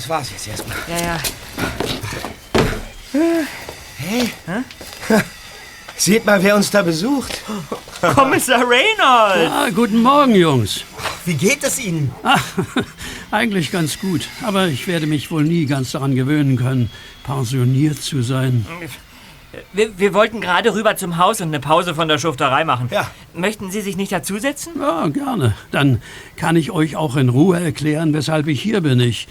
das war's jetzt erstmal. Ja, ja. Hey. Seht mal, wer uns da besucht. Kommissar Reynolds! Ah, guten Morgen, Jungs. Wie geht es Ihnen? Ah, eigentlich ganz gut. Aber ich werde mich wohl nie ganz daran gewöhnen können, pensioniert zu sein. Wir, wir wollten gerade rüber zum Haus und eine Pause von der Schufterei machen. Ja. Möchten Sie sich nicht dazusetzen? Ja, gerne. Dann kann ich euch auch in Ruhe erklären, weshalb ich hier bin. Ich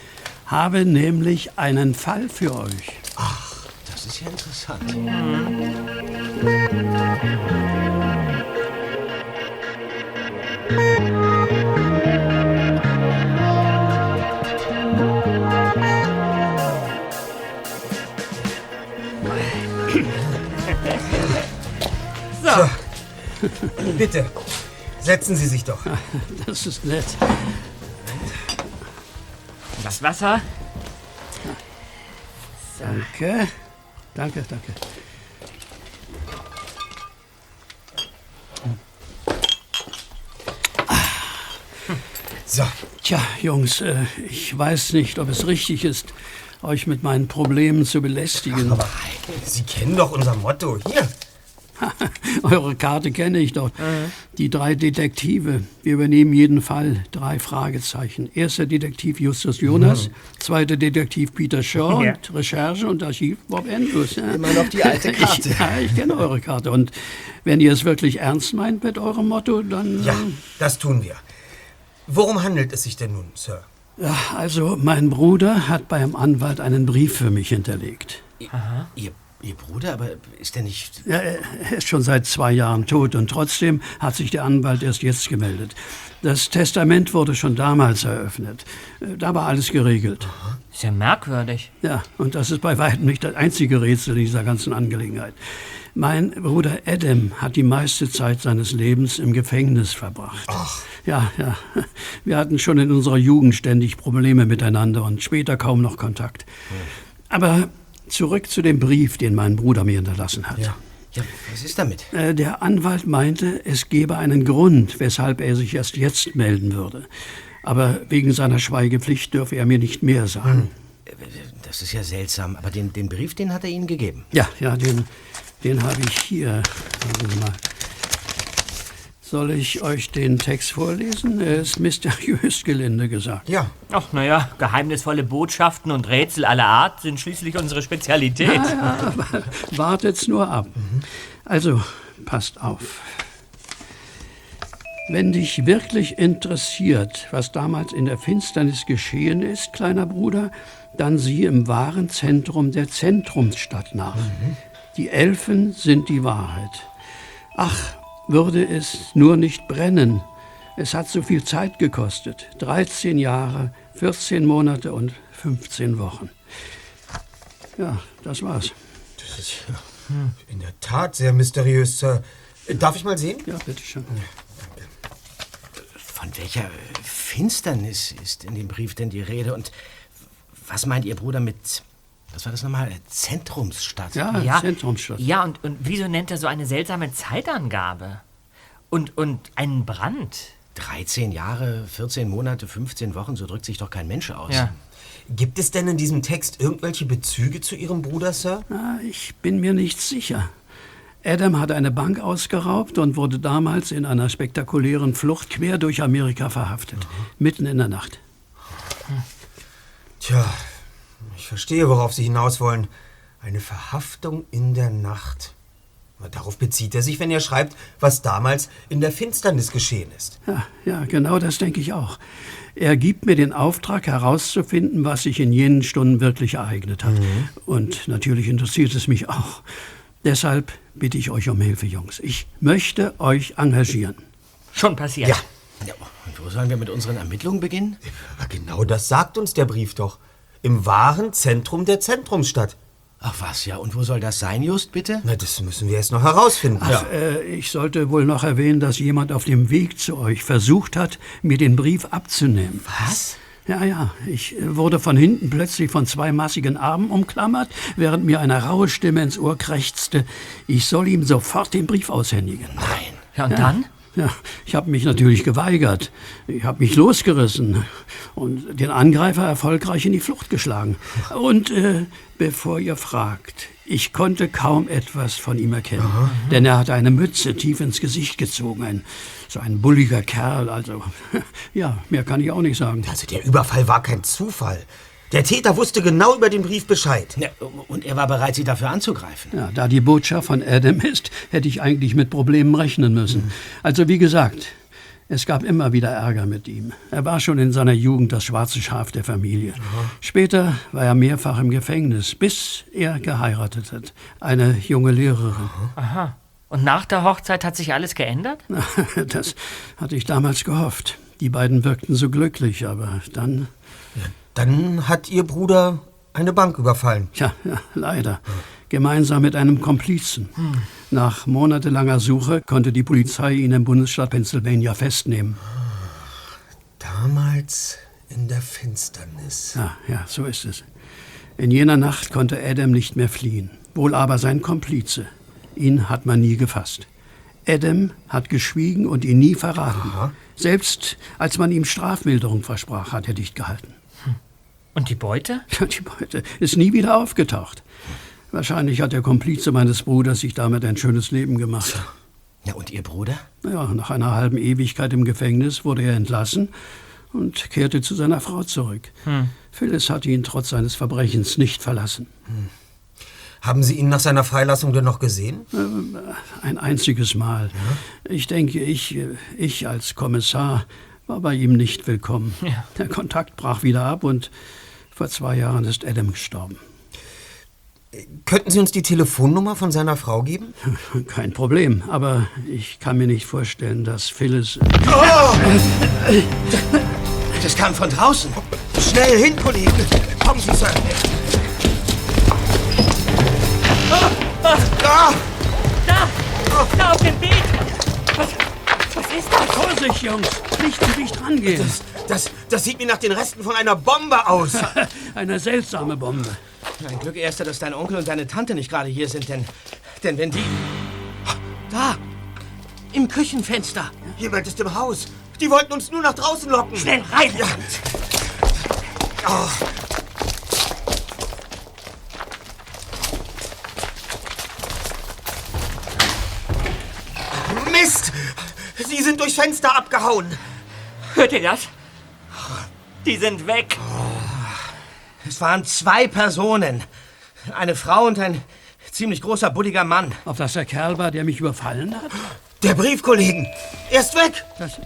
habe nämlich einen Fall für euch. Ach, das ist ja interessant. So. Bitte, setzen Sie sich doch. Das ist nett. Das Wasser? Danke. Danke, danke. So, Tja, Jungs, äh, ich weiß nicht, ob es richtig ist, euch mit meinen Problemen zu belästigen. aber Sie kennen doch unser Motto. Hier. Eure Karte kenne ich doch. Die drei Detektive. Wir übernehmen jeden Fall. Drei Fragezeichen. Erster Detektiv Justus Jonas, zweiter Detektiv Peter Shaw Ja. und Recherche und Archiv Bob Andrews. Ja. Immer noch die alte Karte. Ich, ja, ich kenne eure Karte. Und wenn ihr es wirklich ernst meint mit eurem Motto, dann... Ja, das tun wir. Worum handelt es sich denn nun, Sir? Ja, also, mein Bruder hat beim Anwalt einen Brief für mich hinterlegt. Ihr, Ihr Bruder, aber ist er nicht... Ja, er ist schon seit zwei Jahren tot und trotzdem hat sich der Anwalt erst jetzt gemeldet. Das Testament wurde schon damals eröffnet. Äh, Da war alles geregelt. Ist ja merkwürdig. Ja, und das ist bei weitem nicht das einzige Rätsel dieser ganzen Angelegenheit. Mein Bruder Adam hat die meiste Zeit seines Lebens im Gefängnis verbracht. Ach. Ja, ja. Wir hatten schon in unserer Jugend ständig Probleme miteinander und später kaum noch Kontakt. Aber zurück zu dem Brief, den mein Bruder mir hinterlassen hat. Ja. Ja, was ist damit? Äh, Der Anwalt meinte, es gebe einen Grund, weshalb er sich erst jetzt melden würde. Aber wegen seiner Schweigepflicht dürfe er mir nicht mehr sagen. Das ist ja seltsam, aber den, den Brief, den hat er Ihnen gegeben. Ja, ja, den, den habe ich hier. Warten Sie mal. Soll ich euch den Text vorlesen? Er ist mysteriös gelinde gesagt. Ja. Ach, naja, geheimnisvolle Botschaften und Rätsel aller Art sind schließlich unsere Spezialität. Ja, ja, wartet's nur ab. Also, passt auf. Wenn dich wirklich interessiert, was damals in der Finsternis geschehen ist, kleiner Bruder, dann sieh im wahren Zentrum der Zentrumsstadt nach. Die Elfen sind die Wahrheit. Ach, würde es nur nicht brennen. Es hat so viel Zeit gekostet. 13 Jahre, 14 Monate und 15 Wochen. Ja, das war's. Das ist ja in der Tat sehr mysteriös, Sir. Darf ich mal sehen? Ja, bitteschön. Von welcher Finsternis ist in dem Brief denn die Rede? Und was meint Ihr Bruder mit, was war das nochmal, Zentrumsstadt? Ja, Ja, Zentrumsstadt. ja und, und wieso nennt er so eine seltsame Zeitangabe? Und, und einen Brand? 13 Jahre, 14 Monate, 15 Wochen, so drückt sich doch kein Mensch aus. Ja. Gibt es denn in diesem Text irgendwelche Bezüge zu Ihrem Bruder, Sir? Na, ich bin mir nicht sicher. Adam hat eine Bank ausgeraubt und wurde damals in einer spektakulären Flucht quer durch Amerika verhaftet. Mitten in der Nacht. Tja, ich verstehe, worauf Sie hinaus wollen. Eine Verhaftung in der Nacht. Na, Darauf bezieht er sich, wenn er schreibt, was damals in der Finsternis geschehen ist. Ja, ja, genau das denke ich auch. Er gibt mir den Auftrag herauszufinden, was sich in jenen Stunden wirklich ereignet hat. Und natürlich interessiert es mich auch. Deshalb bitte ich euch um Hilfe, Jungs. Ich möchte euch engagieren. Schon passiert. Ja. ja. Und wo sollen wir mit unseren Ermittlungen beginnen? Genau das sagt uns der Brief doch. Im wahren Zentrum der Zentrumsstadt. Ach was, ja. Und wo soll das sein, Just, bitte? Na, das müssen wir erst noch herausfinden. Ach, äh, ich sollte wohl noch erwähnen, dass jemand auf dem Weg zu euch versucht hat, mir den Brief abzunehmen. Was? Ja, ja. Ich äh, wurde von hinten plötzlich von zwei massigen Armen umklammert, während mir eine raue Stimme ins Ohr krächzte, ich soll ihm sofort den Brief aushändigen. Nein. Ja, und dann? Ja, ich habe mich natürlich geweigert. Ich habe mich losgerissen und den Angreifer erfolgreich in die Flucht geschlagen. Und äh, bevor ihr fragt, ich konnte kaum etwas von ihm erkennen, Aha. denn er hatte eine Mütze tief ins Gesicht gezogen, ein, so ein bulliger Kerl. Also, ja, mehr kann ich auch nicht sagen. Also der Überfall war kein Zufall. Der Täter wusste genau über den Brief Bescheid. Ja, und er war bereit, Sie dafür anzugreifen. Ja, da die Botschaft von Adam ist, hätte ich eigentlich mit Problemen rechnen müssen. Mhm. Also wie gesagt, es gab immer wieder Ärger mit ihm. Er war schon in seiner Jugend das schwarze Schaf der Familie. Aha. Später war er mehrfach im Gefängnis, bis er geheiratet hat. Eine junge Lehrerin. Aha. Und nach der Hochzeit hat sich alles geändert? Das hatte ich damals gehofft. Die beiden wirkten so glücklich, aber dann dann hat Ihr Bruder eine Bank überfallen. Ja, ja leider. Gemeinsam mit einem Komplizen. Hm. Nach monatelanger Suche konnte die Polizei ihn im Bundesstaat Pennsylvania festnehmen. Damals in der Finsternis. Ja, ja, so ist es. In jener Nacht konnte Adam nicht mehr fliehen. Wohl aber sein Komplize. Ihn hat man nie gefasst. Adam hat geschwiegen und ihn nie verraten. Aha. Selbst als man ihm Strafmilderung versprach, hat er dicht gehalten. Und die Beute? Ja, die Beute ist nie wieder aufgetaucht. Wahrscheinlich hat der Komplize meines Bruders sich damit ein schönes Leben gemacht. Ja, und Ihr Bruder? Ja, nach einer halben Ewigkeit im Gefängnis wurde er entlassen und kehrte zu seiner Frau zurück. Hm. Phyllis hat ihn trotz seines Verbrechens nicht verlassen. Hm. Haben Sie ihn nach seiner Freilassung denn noch gesehen? Äh, ein einziges Mal. Ja? Ich denke, ich, ich als Kommissar war bei ihm nicht willkommen. Ja. Der Kontakt brach wieder ab und vor zwei Jahren ist Adam gestorben. Könnten Sie uns die Telefonnummer von seiner Frau geben? Kein Problem, aber ich kann mir nicht vorstellen, dass Phyllis. Oh! Das kam von draußen. Schnell hin, Kollegen. Kommen Sie, Sir. Ah! Ah! Da! Da auf dem Beet! Was, was ist das? Vorsicht, Jungs! Nicht zu dicht rangehen. Das, das, das sieht mir nach den Resten von einer Bombe aus. Eine seltsame Bombe. Ein Glück erst, dass dein Onkel und deine Tante nicht gerade hier sind, denn, denn wenn die... Da! Im Küchenfenster. Jemand ist im Haus. Die wollten uns nur nach draußen locken. Schnell rein! Ja. Oh. Mist! Sie sind durchs Fenster abgehauen. Hört ihr das? Die sind weg. Es waren zwei Personen. Eine Frau und ein ziemlich großer, bulliger Mann. Auf das der Kerl war, der mich überfallen hat? Der Briefkollegen. Er ist weg. Das,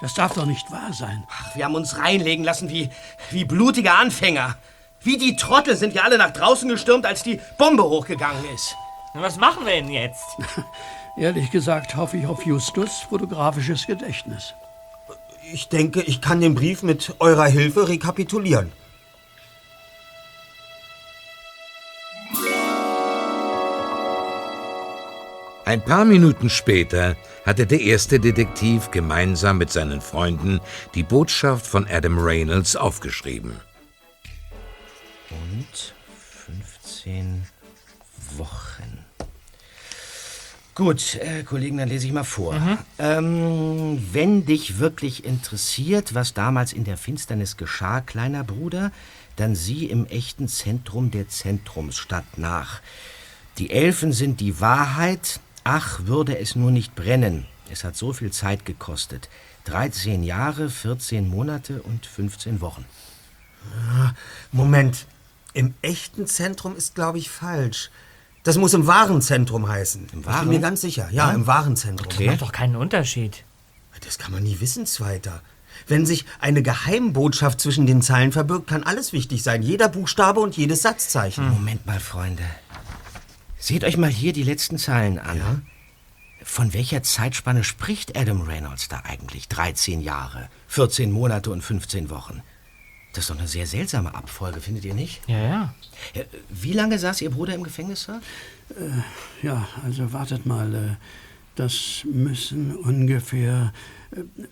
das darf doch nicht wahr sein. Ach, wir haben uns reinlegen lassen wie, wie blutige Anfänger. Wie die Trottel sind wir alle nach draußen gestürmt, als die Bombe hochgegangen ist. Was machen wir denn jetzt? Ehrlich gesagt hoffe ich auf Justus fotografisches Gedächtnis. Ich denke, ich kann den Brief mit eurer Hilfe rekapitulieren. Ein paar Minuten später hatte der erste Detektiv gemeinsam mit seinen Freunden die Botschaft von Adam Reynolds aufgeschrieben. Und 15 Wochen. Gut, äh, Kollegen, dann lese ich mal vor. Mhm. Ähm, wenn dich wirklich interessiert, was damals in der Finsternis geschah, kleiner Bruder, dann sieh im echten Zentrum der Zentrumsstadt nach. Die Elfen sind die Wahrheit, ach, würde es nur nicht brennen. Es hat so viel Zeit gekostet. 13 Jahre, 14 Monate und 15 Wochen. Ah, Moment, im echten Zentrum ist, glaube ich, falsch. Das muss im Warenzentrum heißen. Im Waren? Ich bin mir ganz sicher. Ja, ja? im Warenzentrum. Okay. Das macht doch keinen Unterschied. Das kann man nie wissen, Zweiter. Wenn sich eine Geheimbotschaft zwischen den Zeilen verbirgt, kann alles wichtig sein. Jeder Buchstabe und jedes Satzzeichen. Hm. Moment mal, Freunde. Seht euch mal hier die letzten Zeilen an. Ja? Von welcher Zeitspanne spricht Adam Reynolds da eigentlich? 13 Jahre, 14 Monate und 15 Wochen. Das ist doch eine sehr seltsame Abfolge, findet ihr nicht? Ja, ja. Wie lange saß Ihr Bruder im Gefängnis, Sir? Äh, ja, also wartet mal. Äh, das müssen ungefähr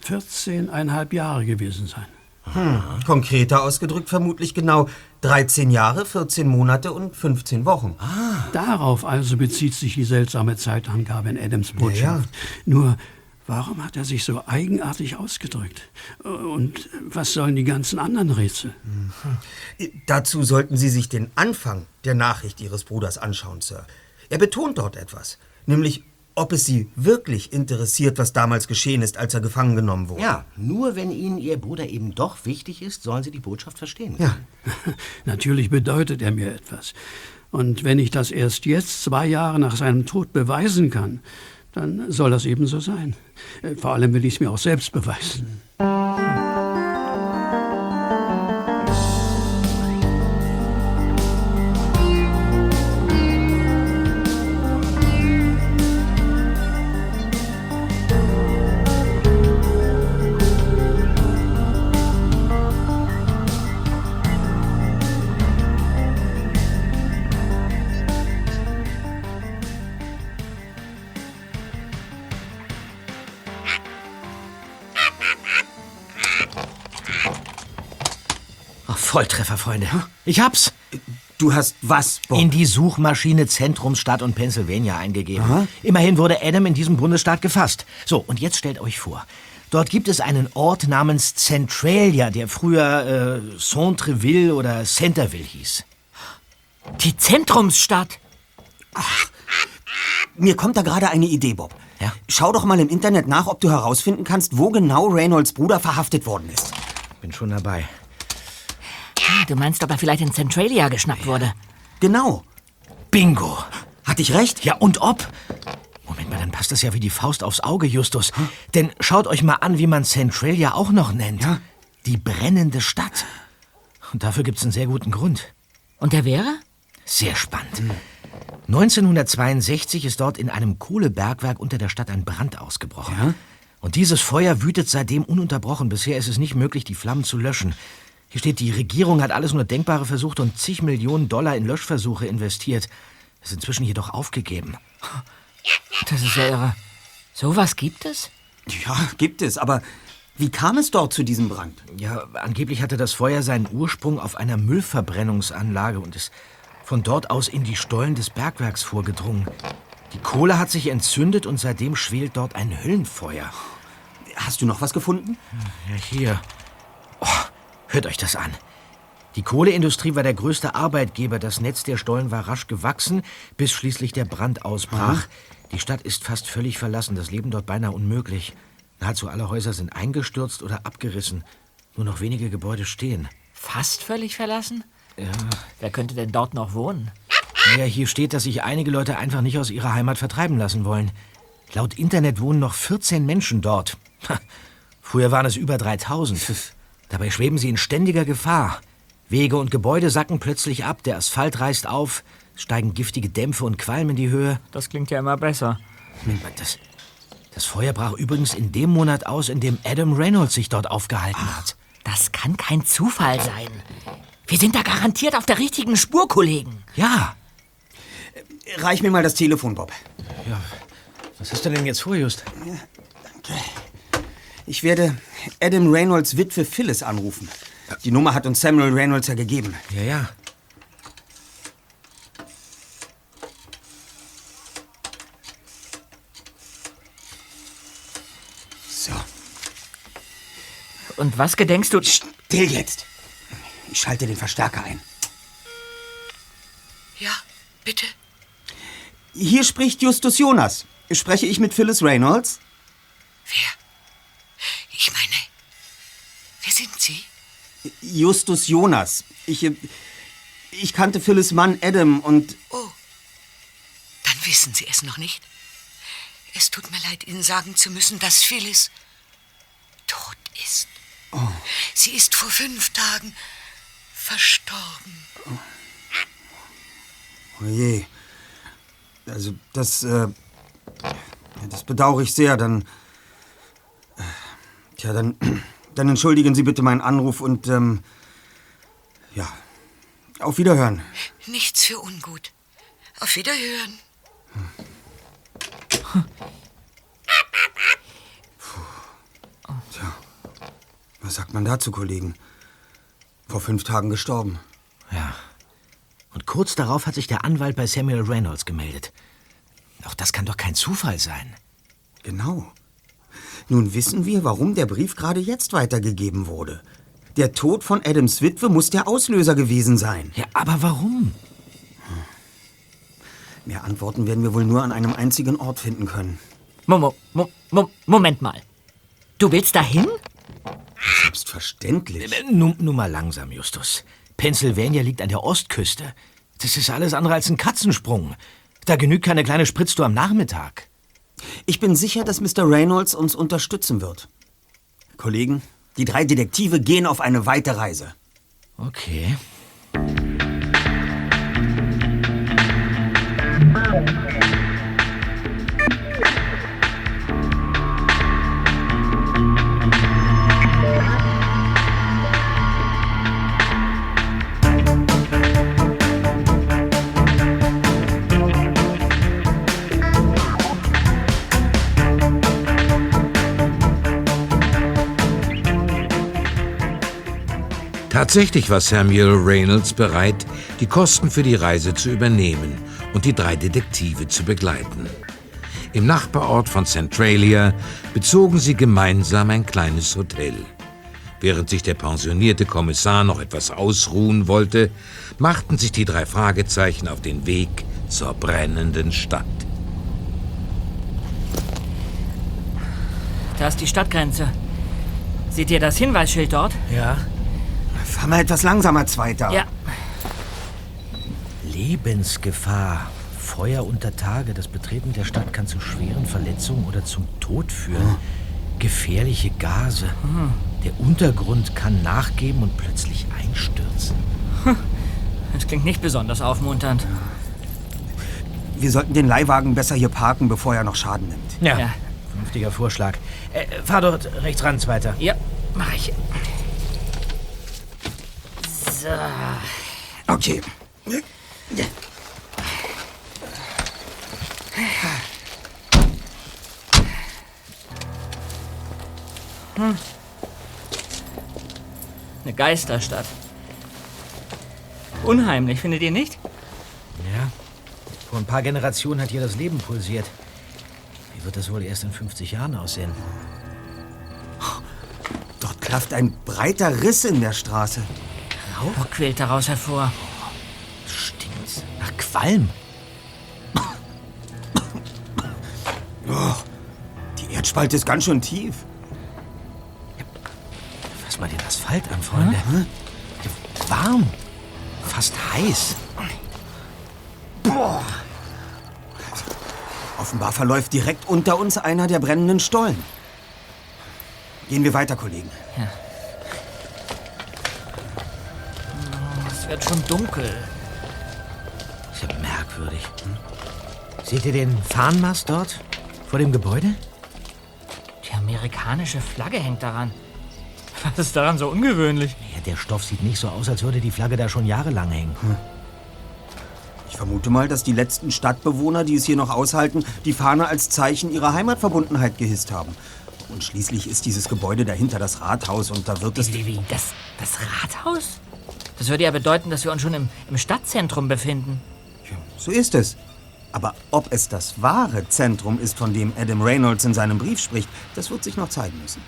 14,5 äh, Jahre gewesen sein. Hm. Konkreter ausgedrückt vermutlich genau 13 Jahre, 14 Monate und 15 Wochen. Ah. Darauf also bezieht sich die seltsame Zeitangabe in Adams Botschaft. Ja, ja. Nur Warum hat er sich so eigenartig ausgedrückt? Und was sollen die ganzen anderen Rätsel? Mhm. Dazu sollten Sie sich den Anfang der Nachricht Ihres Bruders anschauen, Sir. Er betont dort etwas, nämlich ob es Sie wirklich interessiert, was damals geschehen ist, als er gefangen genommen wurde. Ja, nur wenn Ihnen Ihr Bruder eben doch wichtig ist, sollen Sie die Botschaft verstehen. Ja. Natürlich bedeutet er mir etwas. Und wenn ich das erst jetzt, zwei Jahre nach seinem Tod, beweisen kann, dann soll das eben so sein. Äh, vor allem will ich es mir auch selbst beweisen. Volltreffer, Freunde. Ich hab's. Du hast was, Bob? In die Suchmaschine Zentrumsstadt und Pennsylvania eingegeben. Aha. Immerhin wurde Adam in diesem Bundesstaat gefasst. So, und jetzt stellt euch vor. Dort gibt es einen Ort namens Centralia, der früher äh, Centreville oder Centerville hieß. Die Zentrumsstadt? Ach, mir kommt da gerade eine Idee, Bob. Ja? Schau doch mal im Internet nach, ob du herausfinden kannst, wo genau Reynolds Bruder verhaftet worden ist. Bin schon dabei. Du meinst, ob er vielleicht in Centralia geschnappt wurde? Genau. Bingo. Hatte ich recht? Ja, und ob? Moment mal, dann passt das ja wie die Faust aufs Auge, Justus. Hm? Denn schaut euch mal an, wie man Centralia auch noch nennt. Ja? Die brennende Stadt. Und dafür gibt's einen sehr guten Grund. Und der wäre? Sehr spannend. Hm. 1962 ist dort in einem Kohlebergwerk unter der Stadt ein Brand ausgebrochen. Ja? Und dieses Feuer wütet seitdem ununterbrochen. Bisher ist es nicht möglich, die Flammen zu löschen. Hier steht, die Regierung hat alles nur Denkbare versucht und zig Millionen Dollar in Löschversuche investiert. Ist inzwischen jedoch aufgegeben. Das ist ja irre. Sowas gibt es? Ja, gibt es, aber wie kam es dort zu diesem Brand? Ja, angeblich hatte das Feuer seinen Ursprung auf einer Müllverbrennungsanlage und ist von dort aus in die Stollen des Bergwerks vorgedrungen. Die Kohle hat sich entzündet und seitdem schwelt dort ein Höllenfeuer. Hast du noch was gefunden? Ja, hier. Oh, Hört euch das an. Die Kohleindustrie war der größte Arbeitgeber. Das Netz der Stollen war rasch gewachsen, bis schließlich der Brand ausbrach. Mhm. Die Stadt ist fast völlig verlassen. Das Leben dort beinahe unmöglich. Nahezu alle Häuser sind eingestürzt oder abgerissen. Nur noch wenige Gebäude stehen. Fast völlig verlassen? Ja. Wer könnte denn dort noch wohnen? Naja, hier steht, dass sich einige Leute einfach nicht aus ihrer Heimat vertreiben lassen wollen. Laut Internet wohnen noch 14 Menschen dort. Früher waren es über 3000. Dabei schweben sie in ständiger Gefahr. Wege und Gebäude sacken plötzlich ab, der Asphalt reißt auf, steigen giftige Dämpfe und Qualm in die Höhe. Das klingt ja immer besser. Das, das Feuer brach übrigens in dem Monat aus, in dem Adam Reynolds sich dort aufgehalten Ach, hat. Das kann kein Zufall sein. Wir sind da garantiert auf der richtigen Spur, Kollegen. Ja. Reich mir mal das Telefon, Bob. Ja. Was hast du denn jetzt vor, Just? Ja, danke. Ich werde Adam Reynolds Witwe Phyllis anrufen. Die Nummer hat uns Samuel Reynolds ja gegeben. Ja, ja. So. Und was gedenkst du... Still jetzt. Ich schalte den Verstärker ein. Ja, bitte. Hier spricht Justus Jonas. Spreche ich mit Phyllis Reynolds? Wer? Ich meine, wer sind Sie? Justus Jonas. Ich, ich kannte Phyllis Mann Adam und... Oh, dann wissen Sie es noch nicht. Es tut mir leid, Ihnen sagen zu müssen, dass Phyllis tot ist. Oh. Sie ist vor fünf Tagen verstorben. Oh, oh je. Also, das, äh, das bedauere ich sehr. Dann Tja, dann, dann entschuldigen Sie bitte meinen Anruf und, ähm, ja, auf Wiederhören. Nichts für ungut. Auf Wiederhören. Puh. Tja, was sagt man dazu, Kollegen? Vor fünf Tagen gestorben. Ja. Und kurz darauf hat sich der Anwalt bei Samuel Reynolds gemeldet. Auch das kann doch kein Zufall sein. Genau. Nun wissen wir, warum der Brief gerade jetzt weitergegeben wurde. Der Tod von Adams Witwe muss der Auslöser gewesen sein. Ja, aber warum? Mehr Antworten werden wir wohl nur an einem einzigen Ort finden können. Mo Mo Mo Moment mal. Du willst dahin? Selbstverständlich. Äh, nun, nun mal langsam, Justus. Pennsylvania liegt an der Ostküste. Das ist alles andere als ein Katzensprung. Da genügt keine kleine Spritztour am Nachmittag. Ich bin sicher, dass Mr. Reynolds uns unterstützen wird. Kollegen, die drei Detektive gehen auf eine weite Reise. Okay. Tatsächlich war Samuel Reynolds bereit, die Kosten für die Reise zu übernehmen und die drei Detektive zu begleiten. Im Nachbarort von Centralia bezogen sie gemeinsam ein kleines Hotel. Während sich der pensionierte Kommissar noch etwas ausruhen wollte, machten sich die drei Fragezeichen auf den Weg zur brennenden Stadt. Da ist die Stadtgrenze. Seht ihr das Hinweisschild dort? Ja. Fahr mal etwas langsamer, Zweiter. Ja. Lebensgefahr. Feuer unter Tage. Das Betreten der Stadt kann zu schweren Verletzungen oder zum Tod führen. Gefährliche Gase. Der Untergrund kann nachgeben und plötzlich einstürzen. Das klingt nicht besonders aufmunternd. Wir sollten den Leihwagen besser hier parken, bevor er noch Schaden nimmt. Ja. Ja. Vernünftiger Vorschlag. Äh, fahr dort rechts ran, Zweiter. Ja, mach ich. So. Okay. Eine Geisterstadt. Unheimlich, findet ihr nicht? Ja. Vor ein paar Generationen hat hier das Leben pulsiert. Wie wird das wohl erst in 50 Jahren aussehen? Dort klafft ein breiter Riss in der Straße. Rauch quillt daraus hervor. Stinkt's. Nach Qualm. Die Erdspalte ist ganz schön tief. Fass mal den Asphalt an, Freunde. Warm. Fast heiß. Offenbar verläuft direkt unter uns einer der brennenden Stollen. Gehen wir weiter, Kollegen. Es wird schon dunkel. Ist ja merkwürdig. Hm? Seht ihr den Fahnenmast dort? Vor dem Gebäude? Die amerikanische Flagge hängt daran. Was ist daran so ungewöhnlich? Ja, der Stoff sieht nicht so aus, als würde die Flagge da schon jahrelang hängen. Ich vermute mal, dass die letzten Stadtbewohner, die es hier noch aushalten, die Fahne als Zeichen ihrer Heimatverbundenheit gehisst haben. Und schließlich ist dieses Gebäude dahinter das Rathaus und da wird es... Wie, wie, das, das Rathaus? Das würde ja bedeuten, dass wir uns schon im, im Stadtzentrum befinden. So ist es. Aber ob es das wahre Zentrum ist, von dem Adam Reynolds in seinem Brief spricht, das wird sich noch zeigen müssen.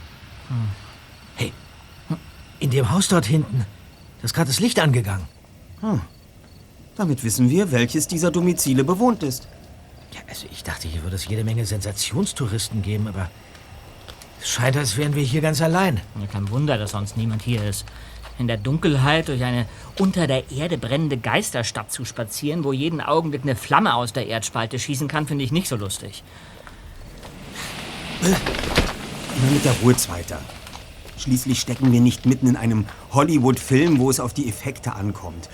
Hey, in dem Haus dort hinten, da ist gerade das Licht angegangen. Damit wissen wir, welches dieser Domizile bewohnt ist. Ja, also ich dachte, hier würde es jede Menge Sensationstouristen geben, aber es scheint, als wären wir hier ganz allein. Ja, kein Wunder, dass sonst niemand hier ist. In der Dunkelheit durch eine unter der Erde brennende Geisterstadt zu spazieren, wo jeden Augenblick eine Flamme aus der Erdspalte schießen kann, finde ich nicht so lustig. Immer mit der Ruhe, Zweiter. Schließlich stecken wir nicht mitten in einem Hollywood-Film, wo es auf die Effekte ankommt.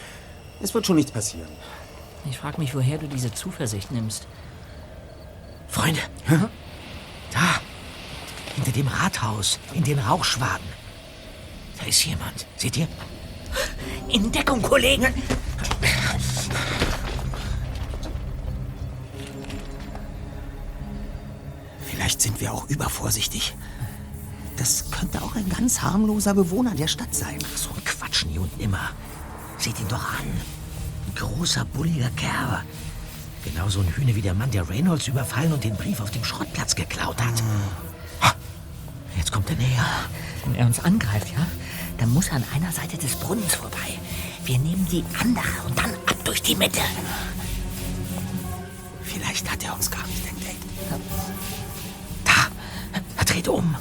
Es wird schon nichts passieren. Ich frage mich, woher du diese Zuversicht nimmst. Freunde, da, hinter dem Rathaus, in den Rauchschwaden. Da ist jemand. Seht ihr? In Deckung, Kollegen! Vielleicht sind wir auch übervorsichtig. Das könnte auch ein ganz harmloser Bewohner der Stadt sein. So ein Quatsch nie und nimmer. Seht ihn doch an. Ein großer, bulliger Kerl. Genauso ein Hühne wie der Mann, der Reynolds überfallen und den Brief auf dem Schrottplatz geklaut hat. Ha, Jetzt kommt er näher. Wenn er uns angreift, ja, dann muss er an einer Seite des Brunnens vorbei. Wir nehmen die andere und dann ab durch die Mitte. Vielleicht hat er uns gar nicht entdeckt. Da, er dreht um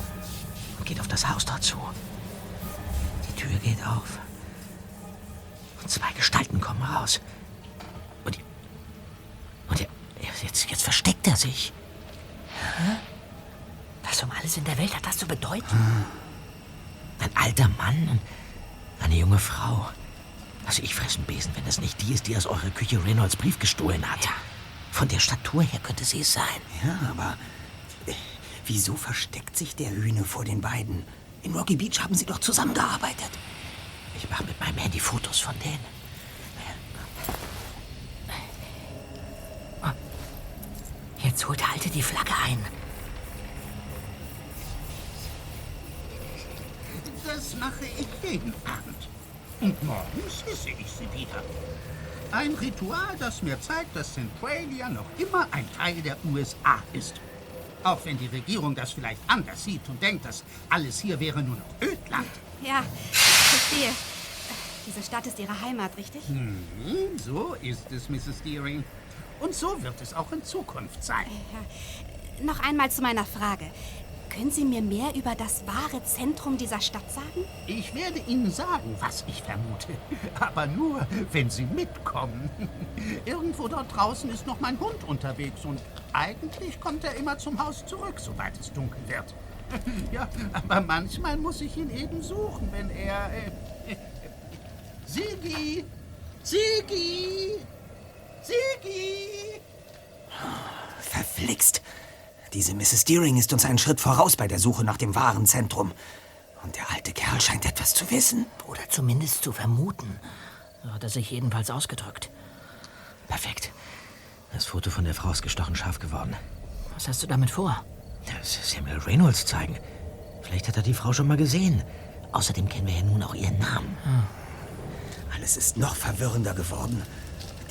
und geht auf das Haus dort zu. Die Tür geht auf. Und zwei Gestalten kommen raus. Und, und er, jetzt, jetzt versteckt er sich. Was um alles in der Welt hat das zu bedeuten? Ein alter Mann und eine junge Frau. Also ich fresse einen Besen, wenn das nicht die ist, die aus eurer Küche Reynolds Brief gestohlen hat. Von der Statur her könnte sie es sein. Ja, aber äh, wieso versteckt sich der Hühne vor den beiden? In Rocky Beach haben sie doch zusammengearbeitet. Ich mache mit meinem Handy Fotos von denen. Jetzt holt der Alte die Flagge ein. Mache ich jeden Abend. Und morgens esse ich sie wieder. Ein Ritual, das mir zeigt, dass Centralia noch immer ein Teil der USA ist. Auch wenn die Regierung das vielleicht anders sieht und denkt, dass alles hier wäre nur noch Ödland. Ja, verstehe. Diese Stadt ist Ihre Heimat, richtig? Hm, so ist es, Mrs. Deering. Und so wird es auch in Zukunft sein. Ja. Noch einmal zu meiner Frage. Können Sie mir mehr über das wahre Zentrum dieser Stadt sagen? Ich werde Ihnen sagen, was ich vermute. Aber nur, wenn Sie mitkommen. Irgendwo dort draußen ist noch mein Hund unterwegs und eigentlich kommt er immer zum Haus zurück, sobald es dunkel wird. Ja, aber manchmal muss ich ihn eben suchen, wenn er... Äh, Sigi! Sigi! Sigi! Verflixt. Diese Mrs. Deering ist uns einen Schritt voraus bei der Suche nach dem wahren Zentrum. Und der alte Kerl scheint etwas zu wissen. Oder zumindest zu vermuten. So hat er sich jedenfalls ausgedrückt. Perfekt. Das Foto von der Frau ist gestochen scharf geworden. Was hast du damit vor? Samuel Reynolds zeigen. Vielleicht hat er die Frau schon mal gesehen. Außerdem kennen wir ja nun auch ihren Namen. Hm. Alles ist noch verwirrender geworden.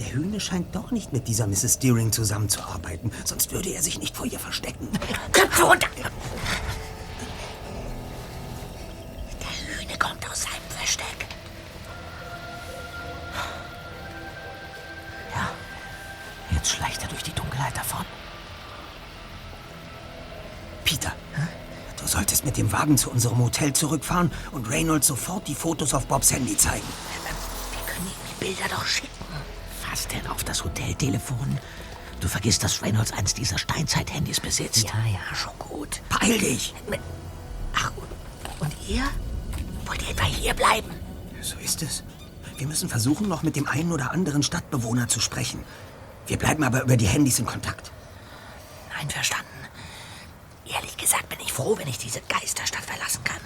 Der Hühne scheint doch nicht mit dieser Mrs. Deering zusammenzuarbeiten. Sonst würde er sich nicht vor ihr verstecken. Köpfe runter! Der Hühne kommt aus seinem Versteck. Ja, jetzt schleicht er durch die Dunkelheit davon. Peter, du solltest mit dem Wagen zu unserem Hotel zurückfahren und Reynolds sofort die Fotos auf Bobs Handy zeigen. Wir können ihm die Bilder doch schicken. Was denn auf das Hoteltelefon? Du vergisst, dass Reynolds eins dieser Steinzeit-Handys besitzt. Ja, ja, schon gut. Beeil dich! Ach, und ihr? Wollt ihr etwa hier bleiben? So ist es. Wir müssen versuchen, noch mit dem einen oder anderen Stadtbewohner zu sprechen. Wir bleiben aber über die Handys in Kontakt. Einverstanden. Ehrlich gesagt bin ich froh, wenn ich diese Geisterstadt verlassen kann.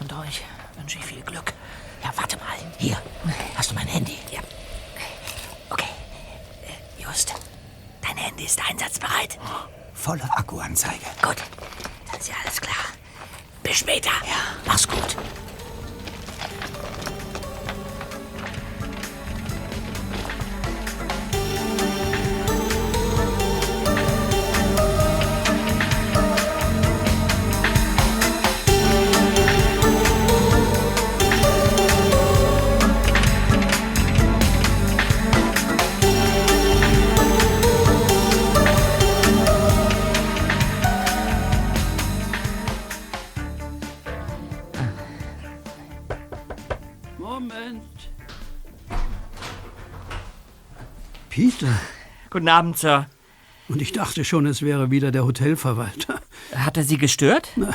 Und euch wünsche ich viel Glück. Ja, warte mal. Hier, hast du mein Handy? Ja. Okay. Äh, Just, dein Handy ist einsatzbereit. Volle Akkuanzeige. Gut, dann ist ja alles klar. Bis später. Ja, mach's gut. Guten Abend, Sir. Und ich dachte schon, es wäre wieder der Hotelverwalter. Hat er Sie gestört? Na,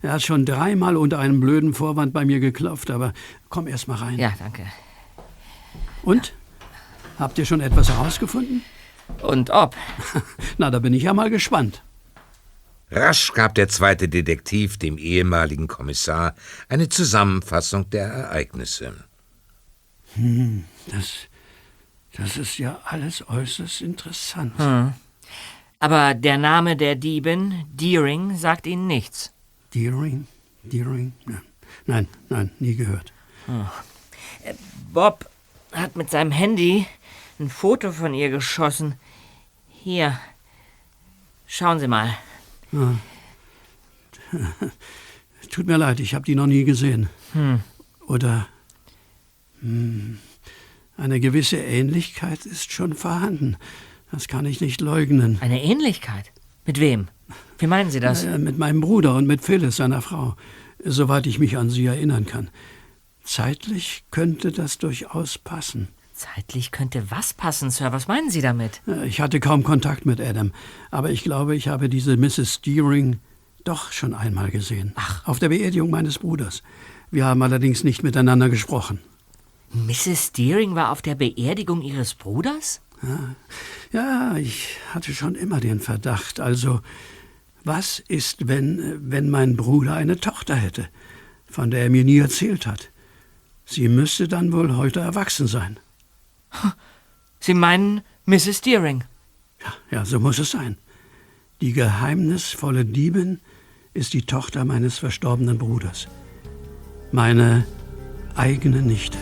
er hat schon dreimal unter einem blöden Vorwand bei mir geklopft, aber komm erst mal rein. Ja, danke. Und? Habt ihr schon etwas herausgefunden? Und ob? Na, da bin ich ja mal gespannt. Rasch gab der zweite Detektiv dem ehemaligen Kommissar eine Zusammenfassung der Ereignisse. Hm, das, das ist ja alles äußerst interessant. Hm. Aber der Name der Diebin, Deering, sagt Ihnen nichts. Deering? Deering? Nein, nein, nein nie gehört. Hm. Bob hat mit seinem Handy ein Foto von ihr geschossen. Hier. Schauen Sie mal. Ja. Tut mir leid, ich habe die noch nie gesehen. Hm. Oder hm, eine gewisse Ähnlichkeit ist schon vorhanden. Das kann ich nicht leugnen. Eine Ähnlichkeit? Mit wem? Wie meinen Sie das? Äh, mit meinem Bruder und mit Phyllis, seiner Frau, soweit ich mich an sie erinnern kann. Zeitlich könnte das durchaus passen. Zeitlich könnte was passen, Sir? Was meinen Sie damit? Ich hatte kaum Kontakt mit Adam, aber ich glaube, ich habe diese Mrs. Steering doch schon einmal gesehen. Ach. Auf der Beerdigung meines Bruders. Wir haben allerdings nicht miteinander gesprochen. Mrs. Steering war auf der Beerdigung Ihres Bruders? Ja, ja, ich hatte schon immer den Verdacht. Also, was ist, wenn, wenn mein Bruder eine Tochter hätte, von der er mir nie erzählt hat? Sie müsste dann wohl heute erwachsen sein. Sie meinen Mrs. Deering? Ja, ja, so muss es sein. Die geheimnisvolle Diebin ist die Tochter meines verstorbenen Bruders. Meine eigene Nichte.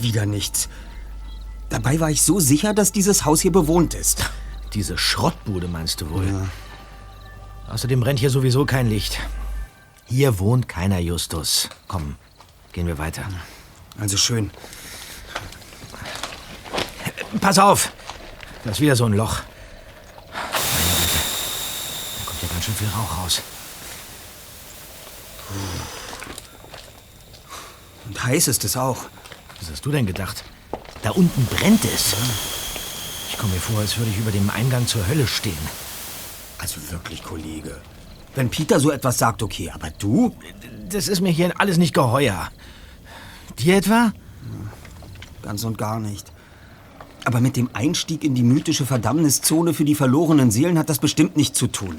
Wieder nichts. Dabei war ich so sicher, dass dieses Haus hier bewohnt ist. Diese Schrottbude meinst du wohl? Ja. Außerdem brennt hier sowieso kein Licht. Hier wohnt keiner Justus. Komm, gehen wir weiter. Also schön. Pass auf! Da ist wieder so ein Loch. Meine Güte. Da kommt ja ganz schön viel Rauch raus. Heiß ist es auch. Was hast du denn gedacht? Da unten brennt es. Ich komme mir vor, als würde ich über dem Eingang zur Hölle stehen. Also wirklich, Kollege. Wenn Peter so etwas sagt, okay, aber du? Das ist mir hier alles nicht geheuer. Dir etwa? Ganz und gar nicht. Aber mit dem Einstieg in die mythische Verdammniszone für die verlorenen Seelen hat das bestimmt nichts zu tun.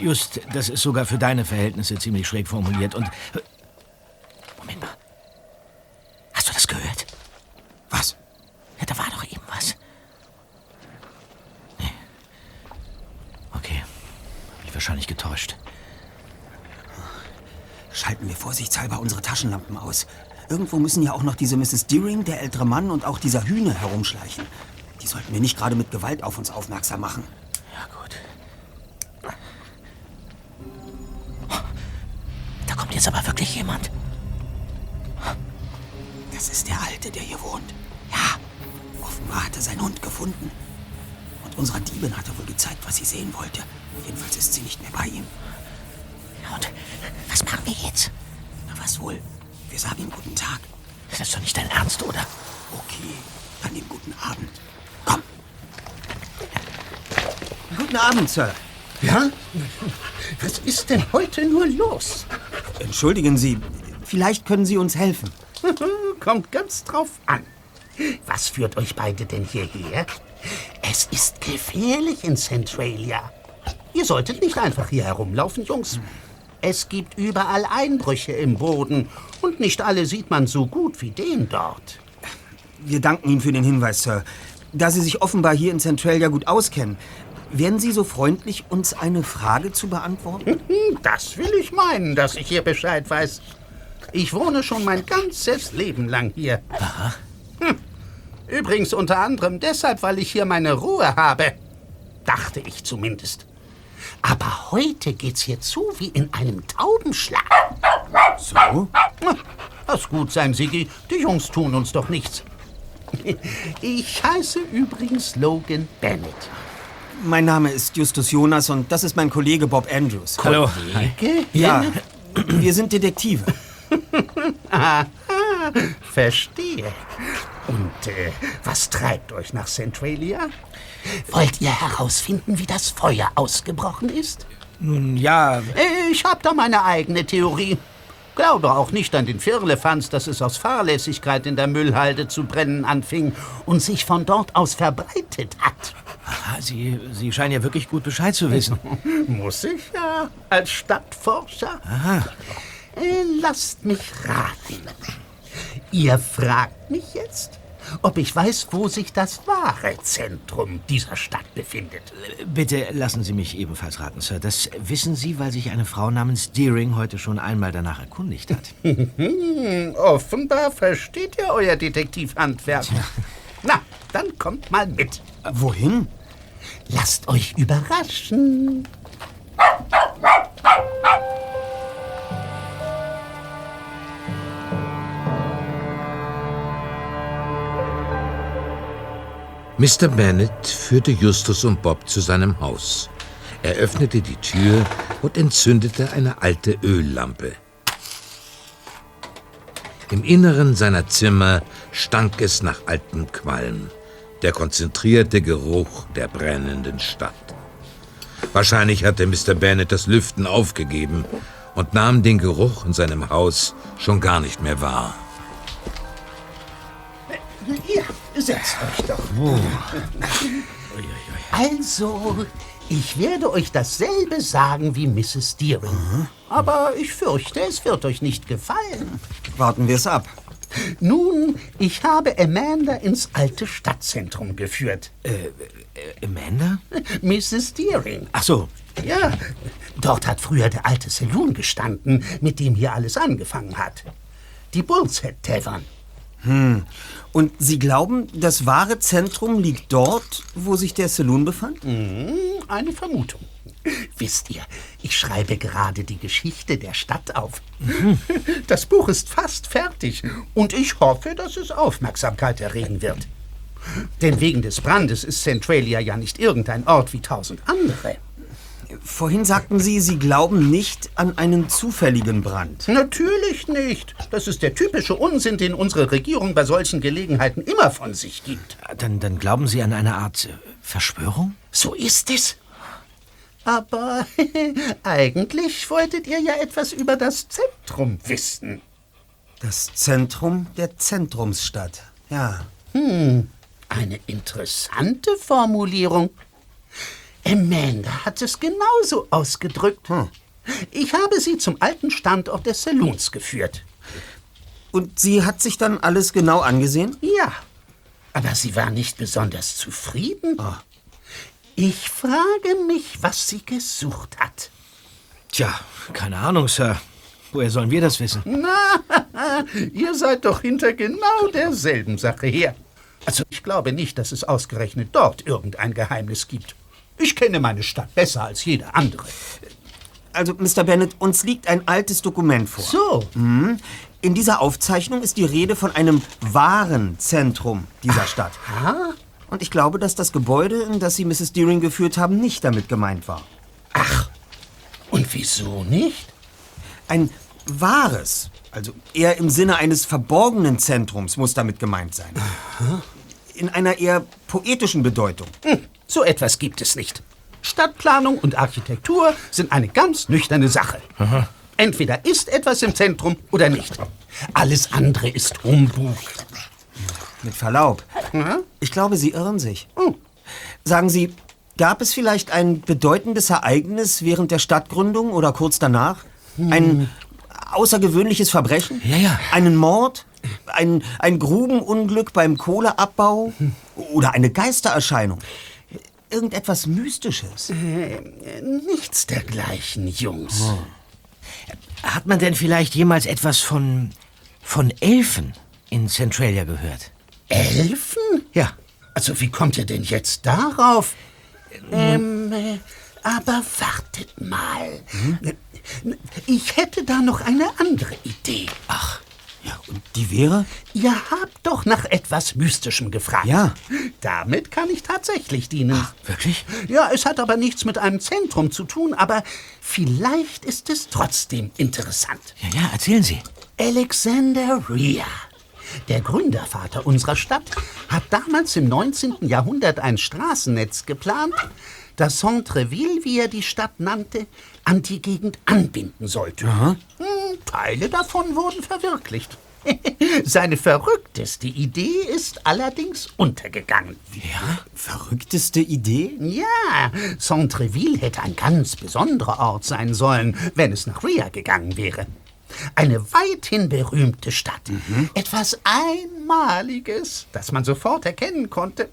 Just, das ist sogar für deine Verhältnisse ziemlich schräg formuliert. Und wahrscheinlich getäuscht. Schalten wir vorsichtshalber Taschenlampen aus. Irgendwo müssen ja auch noch diese Mrs. Deering, der ältere Mann und auch dieser Hühner herumschleichen. Die sollten wir nicht gerade mit Gewalt auf uns aufmerksam machen. Ja, gut. Da kommt jetzt aber wirklich jemand. Das ist der Alte, der hier wohnt. Ja, offenbar hat er seinen Hund gefunden. Und unserer Diebin hat er wohl gezeigt, was sie sehen wollte. Jedenfalls ist sie nicht mehr bei ihm. Und was machen wir jetzt? Na, was wohl? Wir sagen ihm guten Tag. Das ist doch nicht dein Ernst, oder? Okay, dann ihm guten Abend. Komm. Guten Abend, Sir. Ja? Was ist denn heute nur los? Entschuldigen Sie, vielleicht können Sie uns helfen. Kommt ganz drauf an. Was führt euch beide denn hierher? Es ist gefährlich in Centralia. Ihr solltet nicht einfach hier herumlaufen, Jungs. Es gibt überall Einbrüche im Boden und nicht alle sieht man so gut wie den dort. Wir danken Ihnen für den Hinweis, Sir. Da Sie sich offenbar hier in Centralia gut auskennen, wären Sie so freundlich, uns eine Frage zu beantworten? Das will ich meinen, dass ich hier Bescheid weiß. Ich wohne schon mein ganzes Leben lang hier. Aha. Hm. Übrigens unter anderem deshalb, weil ich hier meine Ruhe habe. Dachte ich zumindest. Aber heute geht's hier zu wie in einem Taubenschlag. So? Lass gut sein, Siggi. Die Jungs tun uns doch nichts. Ich heiße übrigens Logan Bennett. Mein Name ist Justus Jonas und das ist mein Kollege Bob Andrews. Hallo. Kollege? Ja, wir sind Detektive. Aha, verstehe. Und äh, was treibt euch nach Centralia? Wollt ihr herausfinden, wie das Feuer ausgebrochen ist? Nun ja. Ich habe da meine eigene Theorie. Glaube auch nicht an den Firlefanz, dass es aus Fahrlässigkeit in der Müllhalde zu brennen anfing und sich von dort aus verbreitet hat. Sie, Sie scheinen ja wirklich gut Bescheid zu wissen. Muss ich ja, als Stadtforscher. Aha. Äh, lasst mich raten. Ihr fragt mich jetzt, ob ich weiß, wo sich das wahre Zentrum dieser Stadt befindet. Bitte lassen Sie mich ebenfalls raten, Sir. Das wissen Sie, weil sich eine Frau namens Deering heute schon einmal danach erkundigt hat. Offenbar versteht ihr euer Detektivhandwerk. Na, dann kommt mal mit. Wohin? Lasst euch überraschen. Mr. Bennet führte Justus und Bob zu seinem Haus. Er öffnete die Tür und entzündete eine alte Öllampe. Im Inneren seiner Zimmer stank es nach altem Qualm, der konzentrierte Geruch der brennenden Stadt. Wahrscheinlich hatte Mr. Bennet das Lüften aufgegeben und nahm den Geruch in seinem Haus schon gar nicht mehr wahr. Setzt euch doch. Also, ich werde euch dasselbe sagen wie Mrs. Deering. Aber ich fürchte, es wird euch nicht gefallen. Warten wir es ab. Nun, ich habe Amanda ins alte Stadtzentrum geführt. Amanda? Mrs. Deering. Ach so. Ja, dort hat früher der alte Saloon gestanden, mit dem hier alles angefangen hat. Die Bull's Head Tavern. Hm. Und Sie glauben, das wahre Zentrum liegt dort, wo sich der Saloon befand? Mhm, eine Vermutung. Wisst ihr, ich schreibe gerade die Geschichte der Stadt auf. Das Buch ist fast fertig und ich hoffe, dass es Aufmerksamkeit erregen wird. Denn wegen des Brandes ist Centralia ja nicht irgendein Ort wie tausend andere. Vorhin sagten Sie, Sie glauben nicht an einen zufälligen Brand. Natürlich nicht. Das ist der typische Unsinn, den unsere Regierung bei solchen Gelegenheiten immer von sich gibt. Dann, dann glauben Sie an eine Art äh, Verschwörung? So ist es. Aber eigentlich wolltet ihr ja etwas über das Zentrum wissen. Das Zentrum der Zentrumsstadt. Ja. Hm, eine interessante Formulierung. Amanda hat es genauso ausgedrückt. Ich habe sie zum alten Standort des Saloons geführt. Und sie hat sich dann alles genau angesehen? Ja, aber sie war nicht besonders zufrieden. Ich frage mich, was sie gesucht hat. Tja, keine Ahnung, Sir. Woher sollen wir das wissen? Na, ihr seid doch hinter genau derselben Sache her. Also ich glaube nicht, dass es ausgerechnet dort irgendein Geheimnis gibt. Ich kenne meine Stadt besser als jeder andere. Also, Mr. Bennett, uns liegt ein altes Dokument vor. So. Mhm. In dieser Aufzeichnung ist die Rede von einem wahren Zentrum dieser Stadt. Ah, Und ich glaube, dass das Gebäude, in das Sie Mrs. Deering geführt haben, nicht damit gemeint war. und wieso nicht? Ein wahres, also eher im Sinne eines verborgenen Zentrums muss damit gemeint sein. In einer eher poetischen Bedeutung. Hm, so etwas gibt es nicht. Stadtplanung und Architektur sind eine ganz nüchterne Sache. Entweder ist etwas im Zentrum oder nicht. Alles andere ist Humbug. Mit Verlaub. Ich glaube, Sie irren sich. Sagen Sie, gab es vielleicht ein bedeutendes Ereignis während der Stadtgründung oder kurz danach? Ein außergewöhnliches Verbrechen? Ja, ja. Einen Mord? Ein, ein Grubenunglück beim Kohleabbau? Oder eine Geistererscheinung? Irgendetwas Mystisches? Äh, nichts dergleichen, Jungs. Hat man denn vielleicht jemals etwas von. von Elfen in Centralia gehört? Elfen? Ja. Also wie kommt ihr denn jetzt darauf? Ähm, äh, aber wartet mal. Ich hätte da noch eine andere Idee. Ach, ja, und die wäre? Ihr habt doch nach etwas Mystischem gefragt. Ja. Damit kann ich tatsächlich dienen. Wirklich? Ja, es hat aber nichts mit einem Zentrum zu tun, aber vielleicht ist es trotzdem interessant. Ja, ja, erzählen Sie. Alexander Rhea. Der Gründervater unserer Stadt hat damals im 19. Jahrhundert ein Straßennetz geplant, das Centreville, wie er die Stadt nannte, an die Gegend anbinden sollte. Hm, Teile davon wurden verwirklicht. Seine verrückteste Idee ist allerdings untergegangen. Ja? Verrückteste Idee? Ja, Centreville hätte ein ganz besonderer Ort sein sollen, wenn es nach Ria gegangen wäre. Eine weithin berühmte Stadt. Etwas Einmaliges, das man sofort erkennen konnte.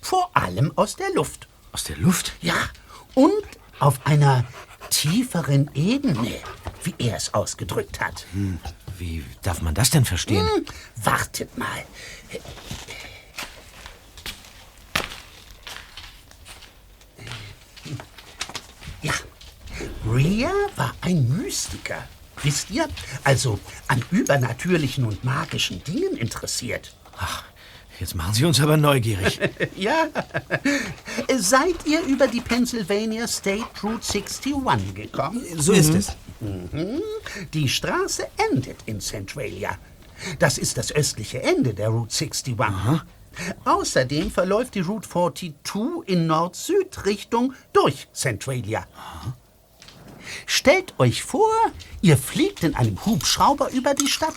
Vor allem aus der Luft. Aus der Luft? Ja, und auf einer tieferen Ebene, wie er es ausgedrückt hat. Wie darf man das denn verstehen? Hm, wartet mal. Ja, Rhea war ein Mystiker. Wisst ihr? Also an übernatürlichen und magischen Dingen interessiert. Jetzt machen Sie uns aber neugierig. Ja. Seid ihr über die Pennsylvania State Route 61 gekommen? So ist es. Mhm. Die Straße endet in Centralia. Das ist das östliche Ende der Route 61. Außerdem verläuft die Route 42 in Nord-Süd-Richtung durch Centralia. Stellt euch vor, ihr fliegt in einem Hubschrauber über die Stadt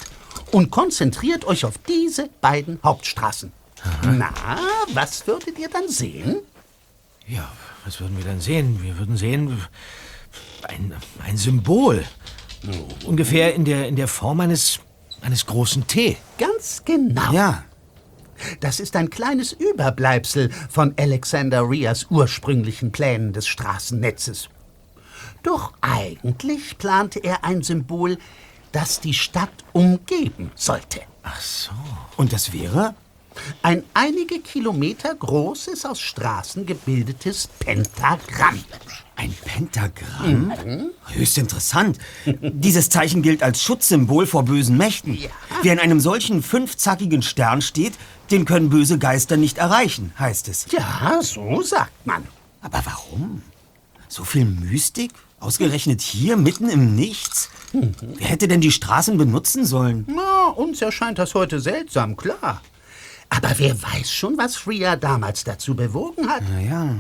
und konzentriert euch auf diese beiden Hauptstraßen. Na, was würdet ihr dann sehen? Ja, was würden wir dann sehen? Wir würden sehen ein, ein Symbol. Ungefähr in der, in der Form eines, eines großen T. Ganz genau. Ja. Das ist ein kleines Überbleibsel von Alexander Rias ursprünglichen Plänen des Straßennetzes. Doch eigentlich plante er ein Symbol, das die Stadt umgeben sollte. Ach so. Und das wäre? Ein einige Kilometer großes, aus Straßen gebildetes Pentagramm. Ein Pentagramm? Höchst interessant. Dieses Zeichen gilt als Schutzsymbol vor bösen Mächten. Ja. Wer in einem solchen fünfzackigen Stern steht, den können böse Geister nicht erreichen, heißt es. Ja, so sagt man. Aber warum? So viel Mystik? Ausgerechnet hier, mitten im Nichts? Wer hätte denn die Straßen benutzen sollen? Na, uns erscheint das heute seltsam, klar. Aber wer weiß schon, was Ria damals dazu bewogen hat. Na ja.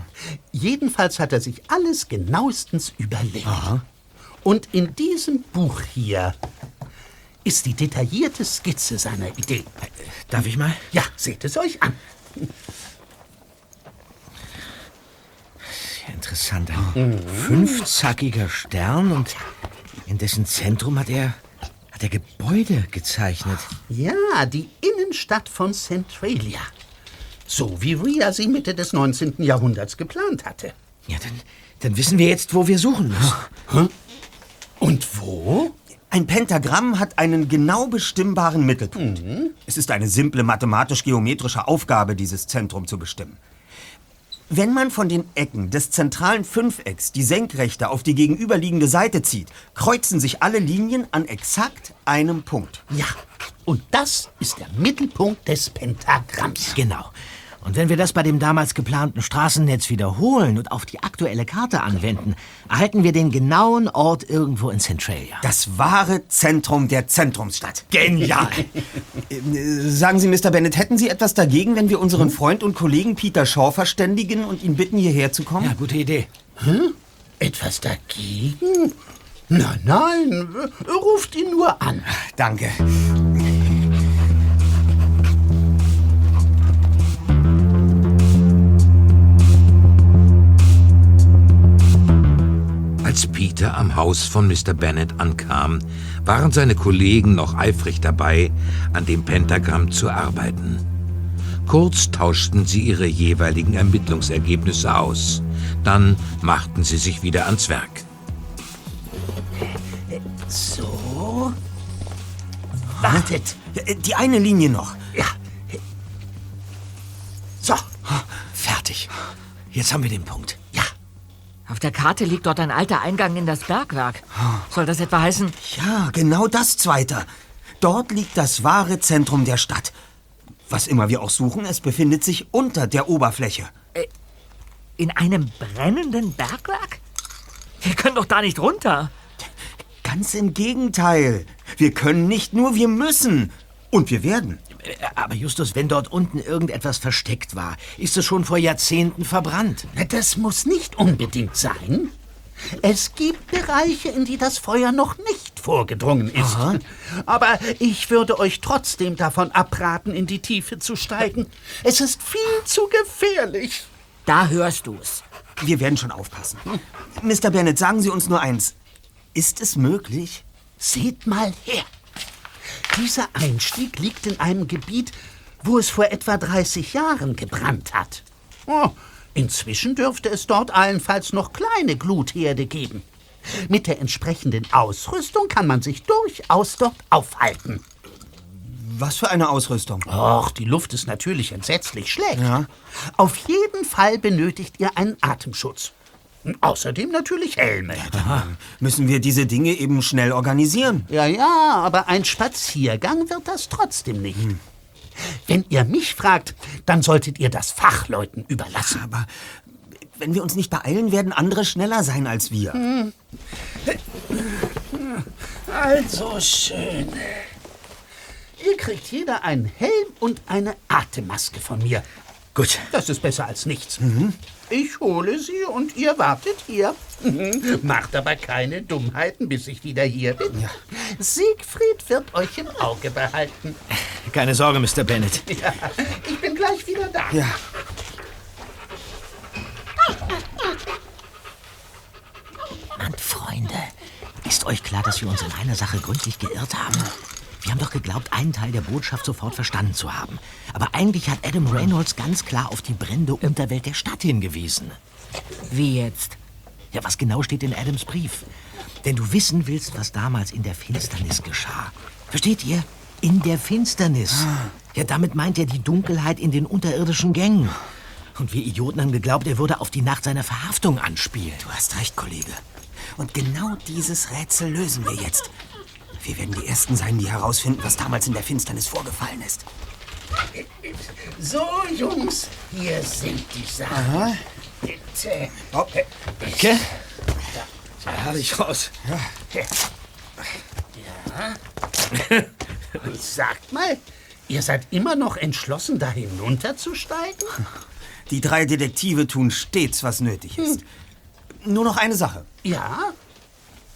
Jedenfalls hat er sich alles genauestens überlegt. Und in diesem Buch hier ist die detaillierte Skizze seiner Idee. Darf ich mal? Ja, seht es euch an. Ja, interessant. Ein fünfzackiger Stern und in dessen Zentrum hat er, hat er Gebäude gezeichnet. Ja, die Innenstadt von Centralia. So wie Ria sie Mitte des 19. Jahrhunderts geplant hatte. Ja, dann, dann wissen wir jetzt, wo wir suchen müssen. Und wo? Ein Pentagramm hat einen genau bestimmbaren Mittelpunkt. Es ist eine simple mathematisch-geometrische Aufgabe, dieses Zentrum zu bestimmen. Wenn man von den Ecken des zentralen Fünfecks die Senkrechte auf die gegenüberliegende Seite zieht, kreuzen sich alle Linien an exakt einem Punkt. Ja, und das ist der Mittelpunkt des Pentagramms. Genau. Und wenn wir das bei dem damals geplanten Straßennetz wiederholen und auf die aktuelle Karte anwenden, erhalten wir den genauen Ort irgendwo in Centralia. Das wahre Zentrum der Zentrumsstadt. Genial! Äh, Sagen Sie, Mr. Bennett, hätten Sie etwas dagegen, wenn wir unseren Freund und Kollegen Peter Shaw verständigen und ihn bitten, hierher zu kommen? Ja, gute Idee. Etwas dagegen? Nein, nein, ruft ihn nur an. Danke. Als Peter am Haus von Mr. Bennet ankam, waren seine Kollegen noch eifrig dabei, an dem Pentagramm zu arbeiten. Kurz tauschten sie ihre jeweiligen Ermittlungsergebnisse aus. Dann machten sie sich wieder ans Werk. So. Wartet. Die eine Linie noch. Ja. So. Fertig. Jetzt haben wir den Punkt. Auf der Karte liegt dort ein alter Eingang in das Bergwerk. Soll das etwa heißen? Ja, genau das Zweite. Dort liegt das wahre Zentrum der Stadt. Was immer wir auch suchen, es befindet sich unter der Oberfläche. In einem brennenden Bergwerk? Wir können doch da nicht runter. Ganz im Gegenteil. Wir können nicht nur, wir müssen. Und wir werden. Aber Justus, wenn dort unten irgendetwas versteckt war, ist es schon vor Jahrzehnten verbrannt. Das muss nicht unbedingt sein. Es gibt Bereiche, in die das Feuer noch nicht vorgedrungen ist. Aha. Aber ich würde euch trotzdem davon abraten, in die Tiefe zu steigen. Es ist viel zu gefährlich. Da hörst du's. Wir werden schon aufpassen. Mr. Bennett, sagen Sie uns nur eins. Ist es möglich? Seht mal her. Dieser Einstieg liegt in einem Gebiet, wo es vor etwa 30 Jahren gebrannt hat. Oh, inzwischen dürfte es dort allenfalls noch kleine Glutherde geben. Mit der entsprechenden Ausrüstung kann man sich durchaus dort aufhalten. Was für eine Ausrüstung? Och, die Luft ist natürlich entsetzlich schlecht. Ja. Auf jeden Fall benötigt ihr einen Atemschutz. Außerdem natürlich Helme. Ja, müssen wir diese Dinge eben schnell organisieren. Ja, ja, aber ein Spaziergang wird das trotzdem nicht. Hm. Wenn ihr mich fragt, dann solltet ihr das Fachleuten überlassen. Aber wenn wir uns nicht beeilen, werden andere schneller sein als wir. Hm. Also schön. Ihr kriegt jeder einen Helm und eine Atemmaske von mir. Gut. Das ist besser als nichts. Mhm. Ich hole sie und ihr wartet hier. Macht aber keine Dummheiten, bis ich wieder hier bin. Ja. Siegfried wird euch im Auge behalten. Keine Sorge, Mr. Bennett. Ja, ich bin gleich wieder da. Ja. Mann, Freunde, ist euch klar, dass wir uns in einer Sache gründlich geirrt haben? Wir haben doch geglaubt, einen Teil der Botschaft sofort verstanden zu haben. Aber eigentlich hat Adam Reynolds ganz klar auf die brennende Unterwelt der Stadt hingewiesen. Wie jetzt? Ja, was genau steht in Adams Brief? Denn du wissen willst, was damals in der Finsternis geschah. Versteht ihr? In der Finsternis. Ja, damit meint er die Dunkelheit in den unterirdischen Gängen. Und wir Idioten haben geglaubt, er würde auf die Nacht seiner Verhaftung anspielen. Du hast recht, Kollege. Und genau dieses Rätsel lösen wir jetzt. Wir werden die Ersten sein, die herausfinden, was damals in der Finsternis vorgefallen ist. So, Jungs, hier sind die Sachen. Aha. Bitte. Okay. Danke. Ja, herrlich raus. Ja. ja. Sagt mal, ihr seid immer noch entschlossen, da hinunterzusteigen? Die drei Detektive tun stets, was nötig ist. Hm. Nur noch eine Sache. Ja?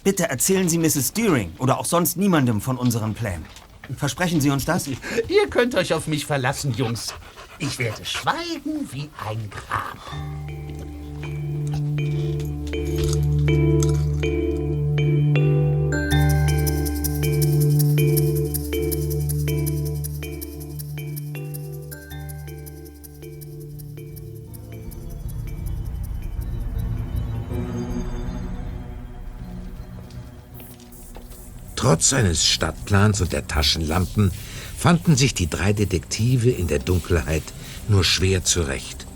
Bitte erzählen Sie Mrs. Deering oder auch sonst niemandem von unseren Plänen. Versprechen Sie uns das? Ihr könnt euch auf mich verlassen, Jungs. Ich werde schweigen wie ein Grab. Trotz seines Stadtplans und der Taschenlampen fanden sich die drei Detektive in der Dunkelheit nur schwer zurecht.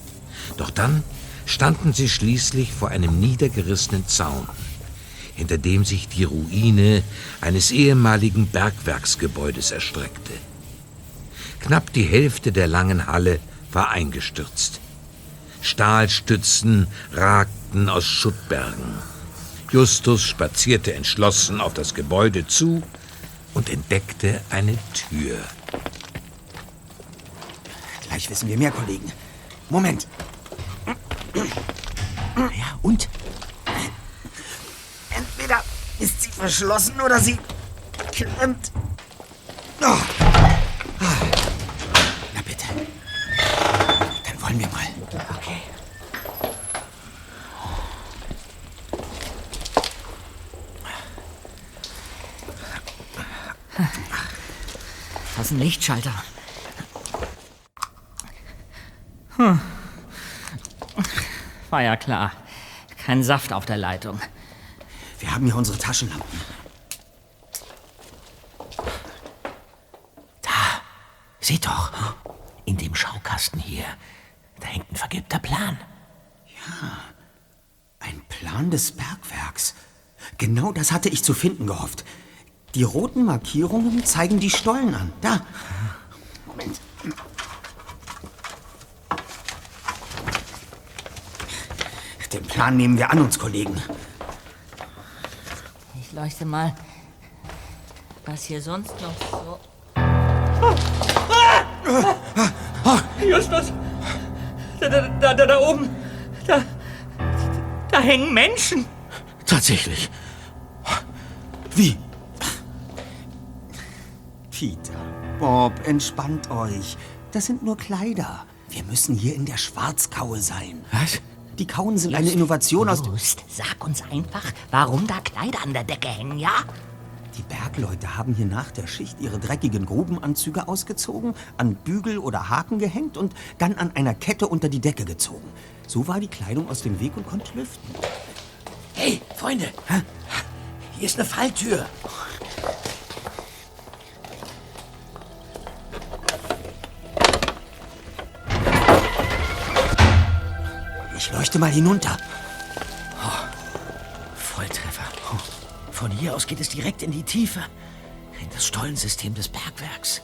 Doch dann standen sie schließlich vor einem niedergerissenen Zaun, hinter dem sich die Ruine eines ehemaligen Bergwerksgebäudes erstreckte. Knapp die Hälfte der langen Halle war eingestürzt. Stahlstützen ragten aus Schuttbergen. Justus spazierte entschlossen auf das Gebäude zu und entdeckte eine Tür. Gleich wissen wir mehr, Kollegen. Moment. Ja, und? Entweder ist sie verschlossen oder sie klemmt. Oh. Na bitte. Dann wollen wir mal. Okay. Das ist ein Lichtschalter. Hm. War ja klar. Kein Saft auf der Leitung. Wir haben hier unsere Taschenlampen. Da. Seht doch. In dem Schaukasten hier. Da hängt ein vergilbter Plan. Ja. Ein Plan des Bergwerks. Genau das hatte ich zu finden gehofft. Die roten Markierungen zeigen die Stollen an. Da. Moment. Den Plan nehmen wir an uns, Kollegen. Ich leuchte mal, was hier sonst noch so... Ah! Ah! Justus, da, da, da, da oben, da, da hängen Menschen. Tatsächlich. Wie? Peter, Bob, entspannt euch. Das sind nur Kleider. Wir müssen hier in der Schwarzkaue sein. Was? Die Kauen sind eine Innovation aus... Just, sag uns einfach, warum da Kleider an der Decke hängen, ja? Die Bergleute haben hier nach der Schicht ihre dreckigen Grubenanzüge ausgezogen, an Bügel oder Haken gehängt und dann an einer Kette unter die Decke gezogen. So war die Kleidung aus dem Weg und konnte lüften. Hey, Freunde, hier ist eine Falltür. Ich leuchte mal hinunter. Volltreffer. Von hier aus geht es direkt in die Tiefe. In das Stollensystem des Bergwerks.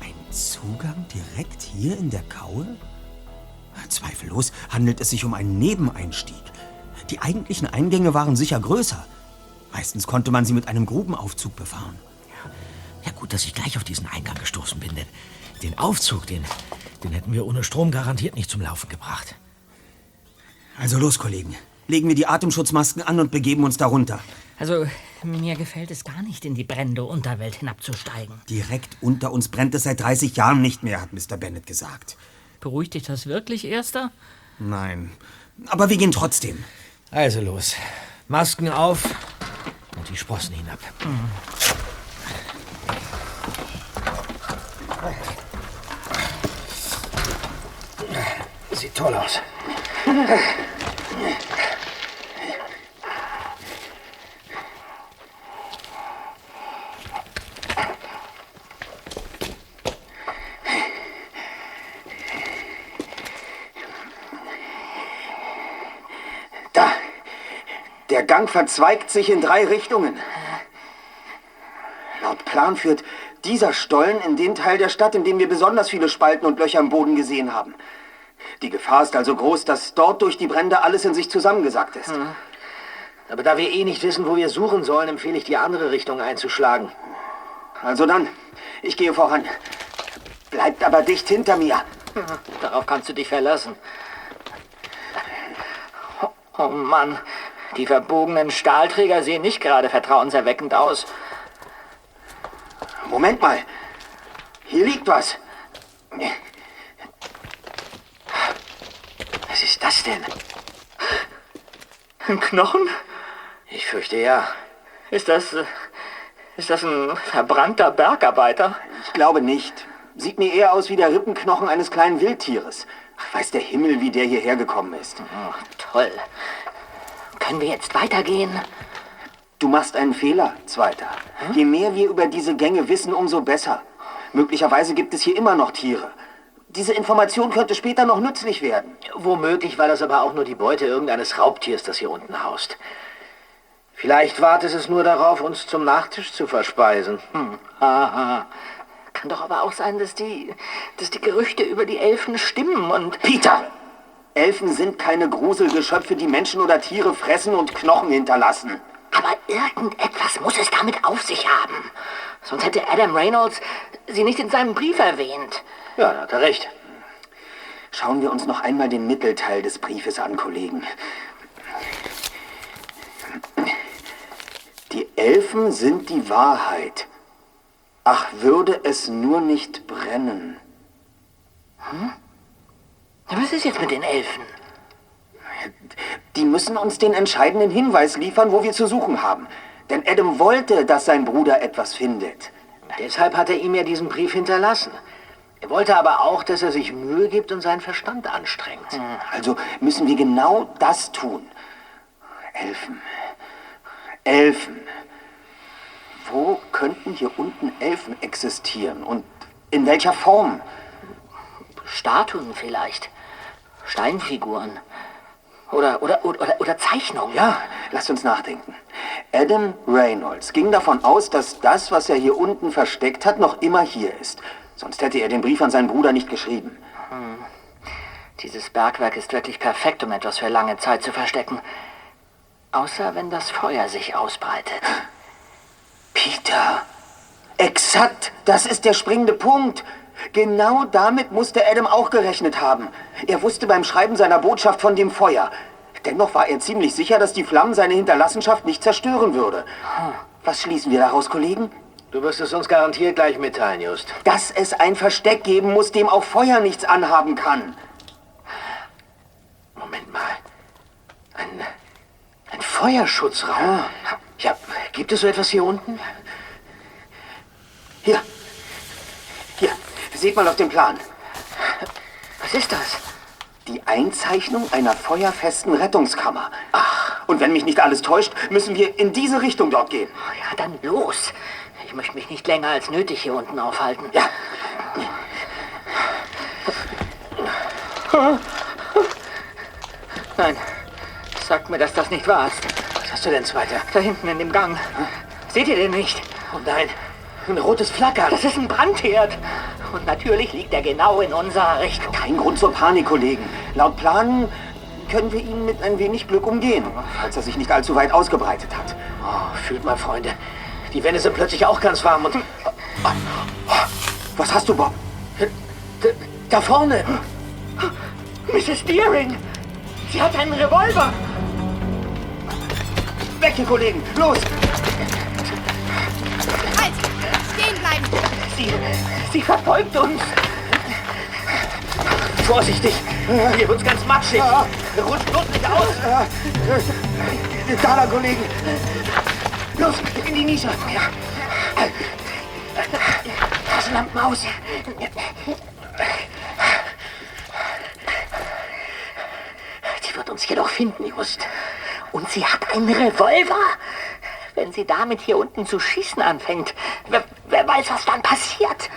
Ein Zugang direkt hier in der Kaue? Zweifellos handelt es sich um einen Nebeneinstieg. Die eigentlichen Eingänge waren sicher größer. Meistens konnte man sie mit einem Grubenaufzug befahren. Ja, gut, dass ich gleich auf diesen Eingang gestoßen bin, denn den Aufzug, den, den hätten wir ohne Strom garantiert nicht zum Laufen gebracht. Also los, Kollegen. Legen wir die Atemschutzmasken an und begeben uns darunter. Also, mir gefällt es gar nicht, in die brennende Unterwelt hinabzusteigen. Direkt unter uns brennt es seit 30 Jahren nicht mehr, hat Mr. Bennett gesagt. Beruhigt dich das wirklich, Erster? Nein. Aber wir gehen trotzdem. Also los. Masken auf und die Sprossen hinab. Sieht toll aus. Da. Der Gang verzweigt sich in drei Richtungen. Laut Plan führt dieser Stollen in den Teil der Stadt, in dem wir besonders viele Spalten und Löcher im Boden gesehen haben. Die Gefahr ist also groß, dass dort durch die Brände alles in sich zusammengesackt ist. Aber da wir eh nicht wissen, wo wir suchen sollen, empfehle ich die andere Richtung einzuschlagen. Also dann, ich gehe voran. Bleibt aber dicht hinter mir. Darauf kannst du dich verlassen. Oh, oh Mann, die verbogenen Stahlträger sehen nicht gerade vertrauenserweckend aus. Moment mal. Hier liegt was. Was ist das denn? Ein Knochen? Ich fürchte ja. Ist das. äh, Ist das ein verbrannter Bergarbeiter? Ich glaube nicht. Sieht mir eher aus wie der Rippenknochen eines kleinen Wildtieres. Ach, weiß der Himmel, wie der hierher gekommen ist. Oh, toll. Können wir jetzt weitergehen? Du machst einen Fehler, Zweiter. Je mehr wir über diese Gänge wissen, umso besser. Möglicherweise gibt es hier immer noch Tiere. Diese Information könnte später noch nützlich werden. Womöglich war das aber auch nur die Beute irgendeines Raubtiers, das hier unten haust. Vielleicht wartet es nur darauf, uns zum Nachtisch zu verspeisen. Hm. Haha. Kann doch aber auch sein, dass die. dass die Gerüchte über die Elfen stimmen und. Peter! Elfen sind keine Gruselgeschöpfe, die Menschen oder Tiere fressen und Knochen hinterlassen. Aber irgendetwas muss es damit auf sich haben. Sonst hätte Adam Reynolds sie nicht in seinem Brief erwähnt. Ja, da hat er recht. Schauen wir uns noch einmal den Mittelteil des Briefes an, Kollegen. Die Elfen sind die Wahrheit. Ach, würde es nur nicht brennen. Was ist jetzt mit den Elfen? Die müssen uns den entscheidenden Hinweis liefern, wo wir zu suchen haben. Denn Adam wollte, dass sein Bruder etwas findet. Deshalb hat er ihm ja diesen Brief hinterlassen. Er wollte aber auch, dass er sich Mühe gibt und seinen Verstand anstrengt. Also müssen wir genau das tun. Elfen. Elfen. Wo könnten hier unten Elfen existieren? Und in welcher Form? Statuen vielleicht. Steinfiguren. Oder, oder, oder, oder Zeichnungen. Ja, lasst uns nachdenken. Adam Reynolds ging davon aus, dass das, was er hier unten versteckt hat, noch immer hier ist. Sonst hätte er den Brief an seinen Bruder nicht geschrieben. Dieses Bergwerk ist wirklich perfekt, um etwas für lange Zeit zu verstecken. Außer wenn das Feuer sich ausbreitet. Peter, exakt, das ist der springende Punkt. Genau damit musste Adam auch gerechnet haben. Er wusste beim Schreiben seiner Botschaft von dem Feuer. Dennoch war er ziemlich sicher, dass die Flammen seine Hinterlassenschaft nicht zerstören würde. Was schließen wir daraus, Kollegen? Du wirst es uns garantiert gleich mitteilen, Just. Dass es ein Versteck geben muss, dem auch Feuer nichts anhaben kann. Moment mal. Ein, ein Feuerschutzraum? Ja, gibt es so etwas hier unten? Hier. Hier. Seht mal auf dem Plan. Was ist das? Die Einzeichnung einer feuerfesten Rettungskammer. Ach, und wenn mich nicht alles täuscht, müssen wir in diese Richtung dort gehen. Ja, dann los. Ich möchte mich nicht länger als nötig hier unten aufhalten. Ja. Nein, sag mir, dass das nicht wahr ist. Was hast du denn, Zweiter? Da hinten in dem Gang. Seht ihr den nicht? Oh nein, ein rotes Flackern. Das ist ein Brandherd. Und natürlich liegt er genau in unserer Richtung. Kein Grund zur Panik, Kollegen. Laut Plan können wir ihn mit ein wenig Glück umgehen, falls er sich nicht allzu weit ausgebreitet hat. Oh, fühlt mal, Freunde. Die Wände sind plötzlich auch ganz warm und... Was hast du, Bob? Da, da vorne. Mrs. Deering! Sie hat einen Revolver! Weg hier, Kollegen! Los! Halt! Stehen bleiben! Sie, sie verfolgt uns! Vorsichtig! Hier wird's ganz matschig. Rutscht bloß nicht aus. Da Kollegen! Los, in die Nische. Ja. Taschenlampen aus. Die wird uns jedoch finden, Just. Und sie hat einen Revolver? Wenn sie damit hier unten zu schießen anfängt, wer, wer weiß, was dann passiert?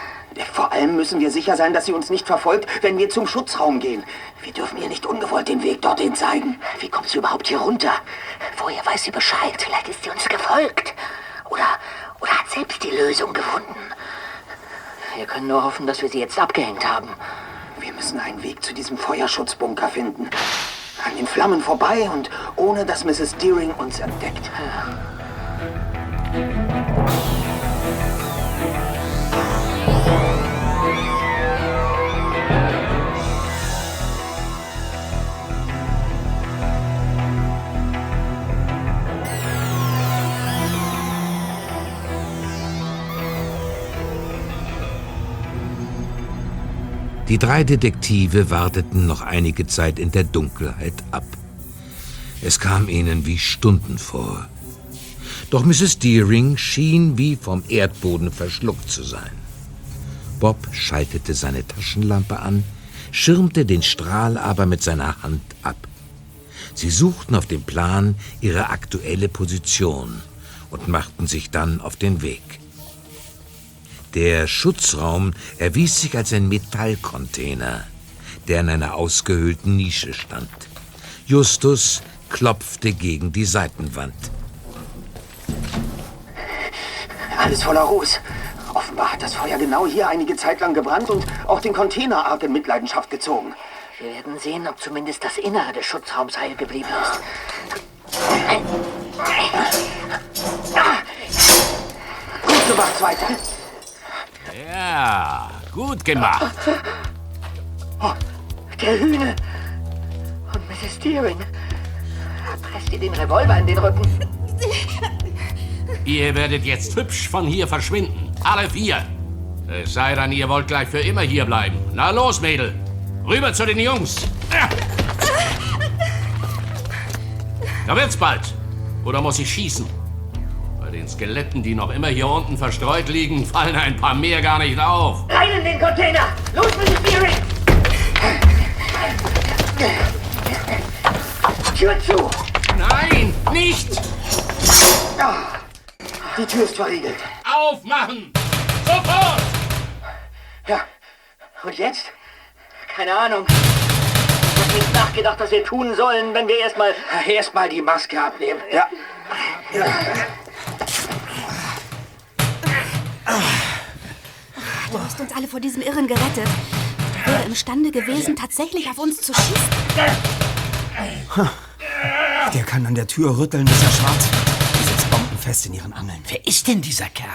Vor allem müssen wir sicher sein, dass sie uns nicht verfolgt, wenn wir zum Schutzraum gehen. Wir dürfen ihr nicht ungewollt den Weg dorthin zeigen. Wie kommt sie überhaupt hier runter? Woher weiß sie Bescheid? Vielleicht ist sie uns gefolgt. Oder, oder hat selbst die Lösung gefunden. Wir können nur hoffen, dass wir sie jetzt abgehängt haben. Wir müssen einen Weg zu diesem Feuerschutzbunker finden. An den Flammen vorbei und ohne dass Mrs. Deering uns entdeckt. Die drei Detektive warteten noch einige Zeit in der Dunkelheit ab. Es kam ihnen wie Stunden vor. Doch Mrs. Deering schien wie vom Erdboden verschluckt zu sein. Bob schaltete seine Taschenlampe an, schirmte den Strahl aber mit seiner Hand ab. Sie suchten auf dem Plan ihre aktuelle Position und machten sich dann auf den Weg. Der Schutzraum erwies sich als ein Metallcontainer, der in einer ausgehöhlten Nische stand. Justus klopfte gegen die Seitenwand. Alles voller Ruß. Offenbar hat das Feuer genau hier einige Zeit lang gebrannt und auch den Container arg in Mitleidenschaft gezogen. Wir werden sehen, ob zumindest das Innere des Schutzraums heil geblieben ist. Gut gemacht, Zweiter. Ja, gut gemacht. Oh, der Hühne. Und Mrs. Deering. Presst ihr den Revolver in den Rücken. Ihr werdet jetzt hübsch von hier verschwinden. Alle vier. Es sei denn, ihr wollt gleich für immer hier bleiben. Na los, Mädel. Rüber zu den Jungs. Da wird's bald. Oder muss ich schießen? Den Skeletten, die noch immer hier unten verstreut liegen, fallen ein paar mehr gar nicht auf. Rein in den Container! Los, Mrs. Deering! Tür zu! Nein, nicht! Die Tür ist verriegelt. Aufmachen! Sofort! Ja. Und jetzt? Keine Ahnung. Ich hab nicht nachgedacht, was wir tun sollen, wenn wir erstmal. Erstmal die Maske abnehmen. Ja. ja. Du hast uns alle vor diesem Irren gerettet. Er wäre imstande gewesen, tatsächlich auf uns zu schießen. Der kann an der Tür rütteln, bis er schwarz wird. Dieses fest in ihren Angeln. Wer ist denn dieser Kerl?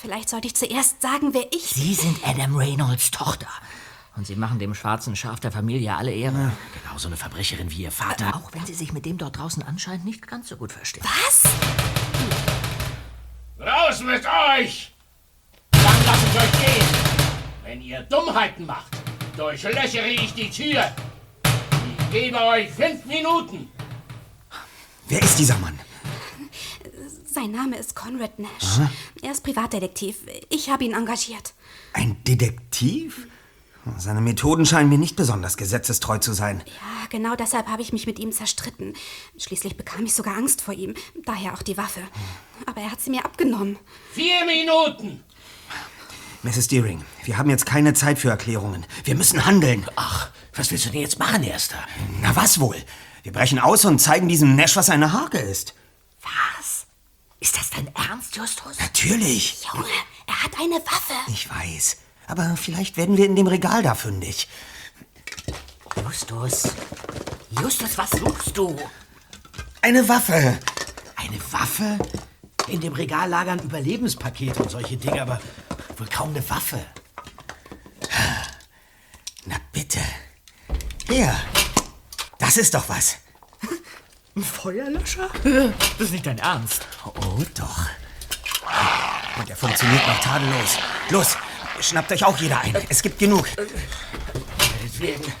Vielleicht sollte ich zuerst sagen, wer ich Sie sind Adam Reynolds Tochter. Und Sie machen dem schwarzen Schaf der Familie alle Ehre. Genau so eine Verbrecherin wie ihr Vater. Auch wenn Sie sich mit dem dort draußen anscheinend nicht ganz so gut verstehen. Was? Raus mit euch! Dann lasse ich euch gehen. Wenn ihr Dummheiten macht, durchlöchere ich die Tür. Ich gebe euch fünf Minuten. Wer ist dieser Mann? Sein Name ist Conrad Nash. Er ist Privatdetektiv. Ich habe ihn engagiert. Ein Detektiv? Seine Methoden scheinen mir nicht besonders gesetzestreu zu sein. Ja, genau deshalb habe ich mich mit ihm zerstritten. Schließlich bekam ich sogar Angst vor ihm. Daher auch die Waffe. Aber er hat sie mir abgenommen. Vier Minuten. Mrs. Deering, wir haben jetzt keine Zeit für Erklärungen. Wir müssen handeln. Ach, was willst du denn jetzt machen, Erster? Na was wohl? Wir brechen aus und zeigen diesem Nash, was eine Hake ist. Was? Ist das dein Ernst, Justus? Natürlich. Junge, er hat eine Waffe. Ich weiß. Aber vielleicht werden wir in dem Regal da fündig. Justus. Justus, was suchst du? Eine Waffe. Eine Waffe? In dem Regal lagern Überlebenspakete und solche Dinge, aber wohl kaum eine Waffe. Na bitte. Hier. Das ist doch was. Ein Feuerlöscher? Das ist nicht dein Ernst. Oh doch. Und er funktioniert noch tadellos. Los, schnappt euch auch jeder ein. Es gibt genug. Deswegen.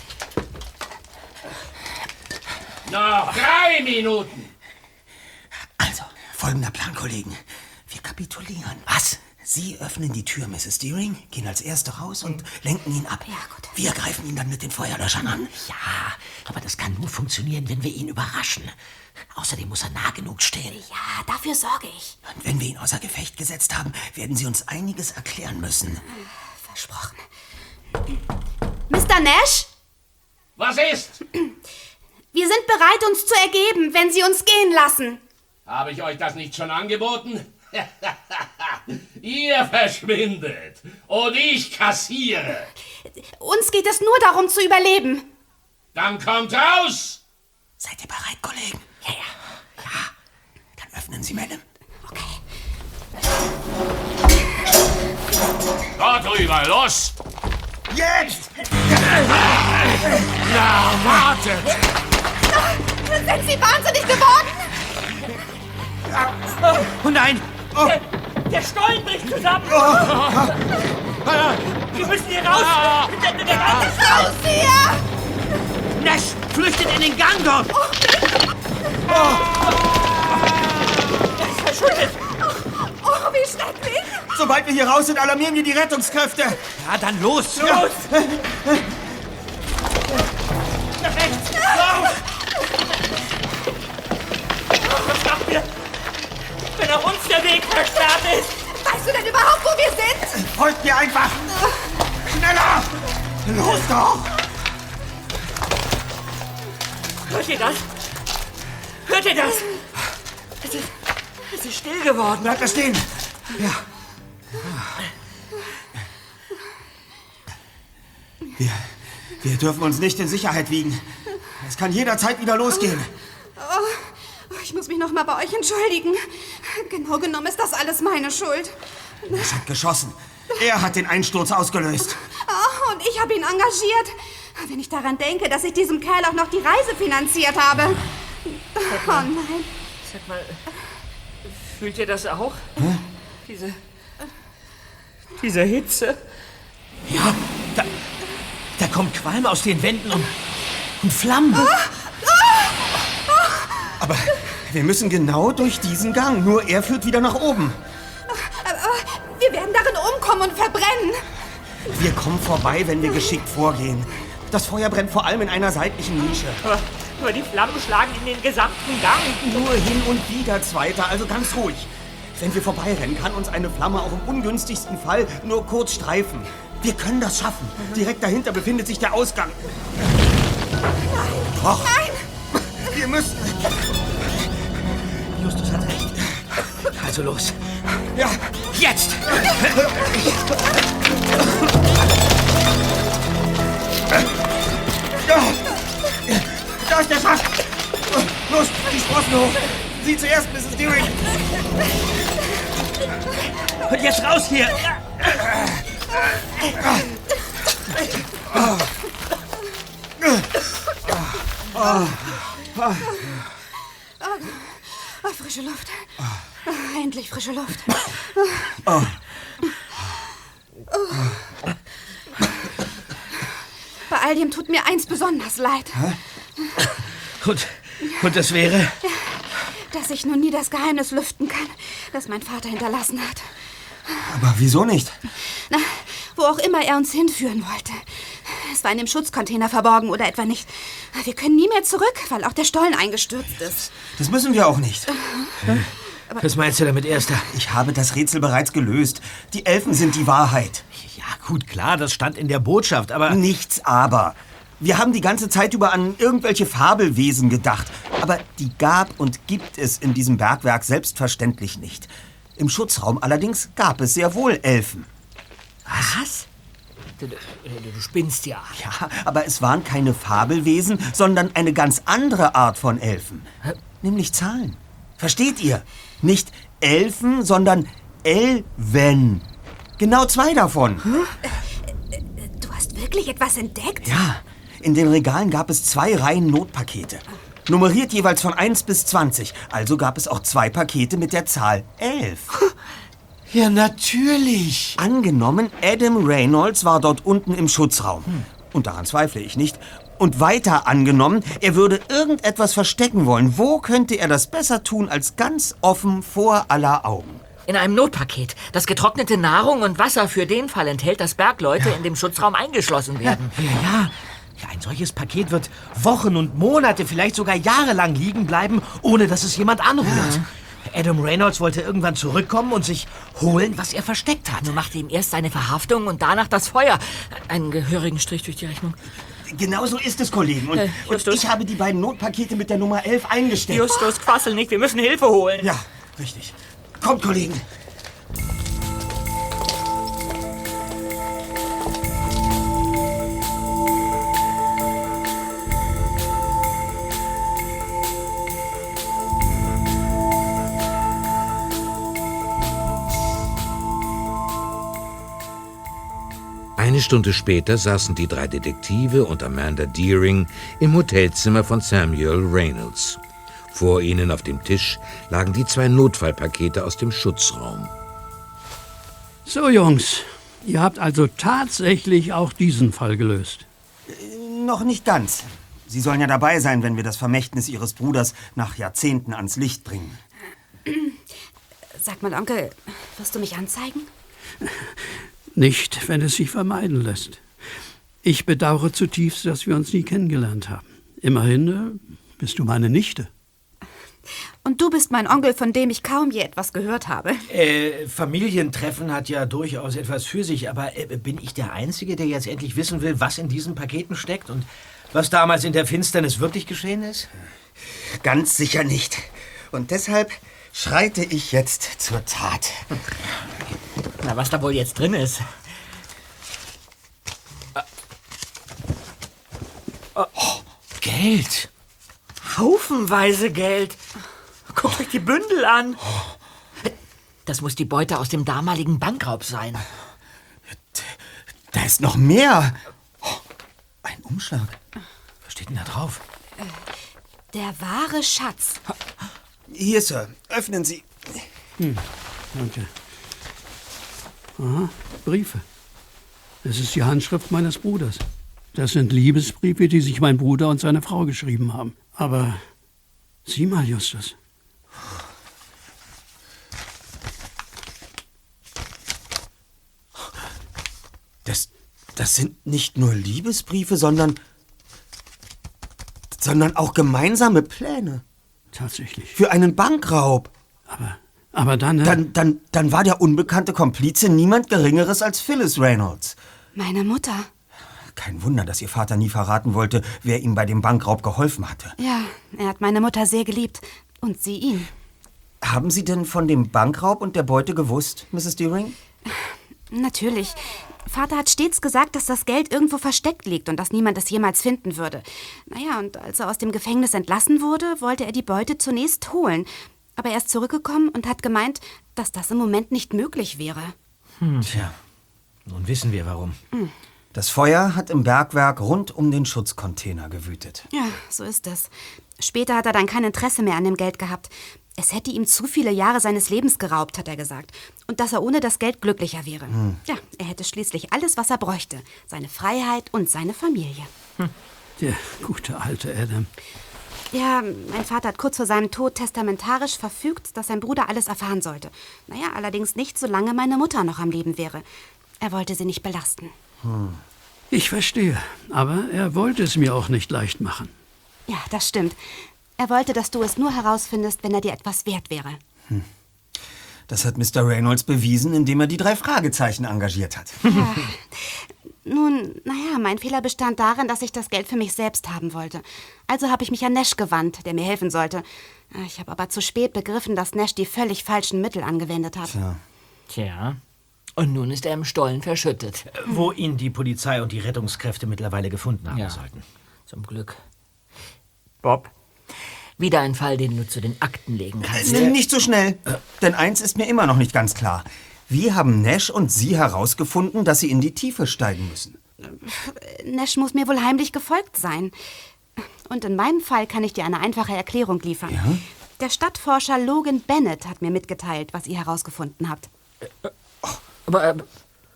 Noch drei Minuten. Also, folgender Plan, Kollegen. Wir kapitulieren. Was? Sie öffnen die Tür, Mrs. Deering, gehen als Erste raus und lenken ihn ab. Ja, gut. Wir greifen ihn dann mit den Feuerlöschern an. Ja, aber das kann nur funktionieren, wenn wir ihn überraschen. Außerdem muss er nah genug stehen. Ja, dafür sorge ich. Und wenn wir ihn außer Gefecht gesetzt haben, werden Sie uns einiges erklären müssen. Versprochen. Mr. Nash, Was ist? wir sind bereit, uns zu ergeben, wenn Sie uns gehen lassen. Habe ich euch das nicht schon angeboten? Ihr verschwindet und ich kassiere. Uns geht es nur darum zu überleben. Dann kommt raus! Seid ihr bereit, Kollegen? Ja, ja. Ja. Dann öffnen Sie, Madame. Dort rüber, los! Jetzt! Na, wartet! Sind Sie wahnsinnig geworden? Oh nein! Der, der Stollen bricht zusammen. Wir müssen hier raus. Der, der, der, Raus hier! Nash, flüchtet in den Gang dort! Oh, wie schrecklich! Sobald wir hier raus sind, alarmieren wir die Rettungskräfte. Ja, dann los! Ja. was macht ihr? Wenn auch uns der Weg versperrt ist. Weißt du denn überhaupt, wo wir sind? Folgt mir einfach! Schneller! Los doch! Hört ihr das? Hört ihr das? Es ist, es ist still geworden. Bleibt da stehen! Ja. Wir, wir dürfen uns nicht in Sicherheit wiegen. Es kann jederzeit wieder losgehen. Oh, ich muss mich noch mal bei euch entschuldigen. Genau genommen ist das alles meine Schuld. Es hat geschossen. Er hat den Einsturz ausgelöst. Oh, und ich habe ihn engagiert. Wenn ich daran denke, dass ich diesem Kerl auch noch die Reise finanziert habe. Oh nein. Sag mal, fühlt ihr das auch? Diese. Diese Hitze. Ja, da, da kommt Qualm aus den Wänden und, und Flammen. Aber wir müssen genau durch diesen Gang. Nur er führt wieder nach oben. Aber wir werden darin umkommen und verbrennen. Wir kommen vorbei, wenn wir geschickt vorgehen. Das Feuer brennt vor allem in einer seitlichen Nische. Aber, aber die Flammen schlagen in den gesamten Gang. Nur hin und wieder, Zweiter, also ganz ruhig. Wenn wir vorbeirennen, kann uns eine Flamme auch im ungünstigsten Fall nur kurz streifen. Wir können das schaffen. Direkt dahinter befindet sich der Ausgang. Nein! Och, Nein! wir müssen. Justus hat recht. Also los. Ja, Jetzt! da ist der Schacht. Los, die Sprossen hoch. Sie zuerst, Mrs. Deering. Und jetzt raus hier! Oh, oh, frische Luft. Oh, endlich frische Luft. Oh. Bei all dem tut mir eins besonders leid. Und, und das wäre? Dass ich nun nie das Geheimnis lüften kann, das mein Vater hinterlassen hat. Aber wieso nicht? Na, wo auch immer er uns hinführen wollte. Es war in dem Schutzcontainer verborgen oder etwa nicht. Wir können nie mehr zurück, weil auch der Stollen eingestürzt ist. Das müssen wir auch nicht. Was meinst du damit, Erster? Ich habe das Rätsel bereits gelöst. Die Elfen sind die Wahrheit. Ja, gut, klar, das stand in der Botschaft, aber... Nichts aber. Wir haben die ganze Zeit über an irgendwelche Fabelwesen gedacht. Aber die gab und gibt es in diesem Bergwerk selbstverständlich nicht. Im Schutzraum allerdings gab es sehr wohl Elfen. Was? Du, du, spinnst ja. Ja, aber es waren keine Fabelwesen, sondern eine ganz andere Art von Elfen. Nämlich Zahlen. Versteht ihr? Nicht Elfen, sondern Elven. Genau zwei davon. Du hast wirklich etwas entdeckt? Ja. In den Regalen gab es zwei Reihen Notpakete. Nummeriert jeweils von 1 bis 20. Also gab es auch zwei Pakete mit der Zahl 11. Ja, natürlich. Angenommen, Adam Reynolds war dort unten im Schutzraum. Und daran zweifle ich nicht. Und weiter angenommen, er würde irgendetwas verstecken wollen. Wo könnte er das besser tun als ganz offen vor aller Augen? In einem Notpaket, das getrocknete Nahrung und Wasser für den Fall enthält, dass Bergleute ja. in dem Schutzraum eingeschlossen werden. Ja, ja, ja. ein solches Paket wird Wochen und Monate, vielleicht sogar jahrelang liegen bleiben, ohne dass es jemand anrührt. Ja. Adam Reynolds wollte irgendwann zurückkommen und sich holen, was er versteckt hat. Nur machte ihm erst seine Verhaftung und danach das Feuer. Einen gehörigen Strich durch die Rechnung. Genau so ist es, Kollegen. Und, äh, und, ich habe die beiden Notpakete mit der Nummer 11 eingesteckt. Justus, quassel nicht. Wir müssen Hilfe holen. Ja, richtig. Kommt, Kollegen. Stunde später saßen die drei Detektive und Amanda Deering im Hotelzimmer von Samuel Reynolds. Vor ihnen auf dem Tisch lagen die zwei Notfallpakete aus dem Schutzraum. So, Jungs, ihr habt also tatsächlich auch diesen Fall gelöst. Äh, noch nicht ganz. Sie sollen ja dabei sein, wenn wir das Vermächtnis Ihres Bruders nach Jahrzehnten ans Licht bringen. Sag mal, Onkel, wirst du mich anzeigen? Nicht, wenn es sich vermeiden lässt. Ich bedauere zutiefst, dass wir uns nie kennengelernt haben. Immerhin äh, bist du meine Nichte. Und du bist mein Onkel, von dem ich kaum je etwas gehört habe. Äh, Familientreffen hat ja durchaus etwas für sich, aber äh, bin ich der Einzige, der jetzt endlich wissen will, was in diesen Paketen steckt und was damals in der Finsternis wirklich geschehen ist? Ganz sicher nicht. Und deshalb schreite ich jetzt zur Tat. Na, was da wohl jetzt drin ist? Oh, Geld. Haufenweise Geld. Guckt euch die Bündel an. Das muss die Beute aus dem damaligen Bankraub sein. Da ist noch mehr. Ein Umschlag. Was steht denn da drauf? Der wahre Schatz. Hier, Sir. Öffnen Sie. Hm, danke. Aha, Briefe. Es ist die Handschrift meines Bruders. Das sind Liebesbriefe, die sich mein Bruder und seine Frau geschrieben haben. Aber sieh mal, Justus. Das, das sind nicht nur Liebesbriefe, sondern, sondern auch gemeinsame Pläne. Tatsächlich. Für einen Bankraub. Aber, aber dann, äh dann... Dann, dann war der unbekannte Komplize niemand Geringeres als Phyllis Reynolds. Meine Mutter. Kein Wunder, dass Ihr Vater nie verraten wollte, wer ihm bei dem Bankraub geholfen hatte. Ja, er hat meine Mutter sehr geliebt. Und sie ihn. Haben Sie denn von dem Bankraub und der Beute gewusst, Mrs. Deering? Natürlich. Vater hat stets gesagt, dass das Geld irgendwo versteckt liegt und dass niemand es jemals finden würde. Naja, und als er aus dem Gefängnis entlassen wurde, wollte er die Beute zunächst holen. Aber er ist zurückgekommen und hat gemeint, dass das im Moment nicht möglich wäre. Hm. Tja, nun wissen wir warum. Hm. Das Feuer hat im Bergwerk rund um den Schutzcontainer gewütet. Ja, so ist es. Später hat er dann kein Interesse mehr an dem Geld gehabt. Es hätte ihm zu viele Jahre seines Lebens geraubt, hat er gesagt. Und dass er ohne das Geld glücklicher wäre. Hm. Ja, er hätte schließlich alles, was er bräuchte. Seine Freiheit und seine Familie. Hm. Der gute alte Adam. Ja, mein Vater hat kurz vor seinem Tod testamentarisch verfügt, dass sein Bruder alles erfahren sollte. Naja, allerdings nicht, solange meine Mutter noch am Leben wäre. Er wollte sie nicht belasten. Hm. Ich verstehe, aber er wollte es mir auch nicht leicht machen. Ja, das stimmt. Er wollte, dass du es nur herausfindest, wenn er dir etwas wert wäre. Hm. Das hat Mr. Reynolds bewiesen, indem er die drei Fragezeichen engagiert hat. Ja. Nun, naja, mein Fehler bestand darin, dass ich das Geld für mich selbst haben wollte. Also habe ich mich an Nash gewandt, der mir helfen sollte. Ich habe aber zu spät begriffen, dass Nash die völlig falschen Mittel angewendet hat. Tja. Tja. Und nun ist er im Stollen verschüttet. Wo ihn die Polizei und die Rettungskräfte mittlerweile gefunden haben ja, sollten. Zum Glück. Bob, wieder ein Fall, den du zu den Akten legen kannst. Äh, nicht so schnell. Äh. Denn eins ist mir immer noch nicht ganz klar. Wie haben Nash und Sie herausgefunden, dass Sie in die Tiefe steigen müssen? Nash muss mir wohl heimlich gefolgt sein. Und in meinem Fall kann ich dir eine einfache Erklärung liefern. Ja? Der Stadtforscher Logan Bennett hat mir mitgeteilt, was ihr herausgefunden habt. Aber,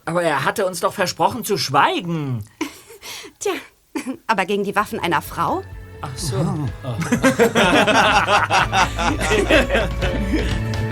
aber er hatte uns doch versprochen zu schweigen. Tja, aber gegen die Waffen einer Frau? Ach so. Oh.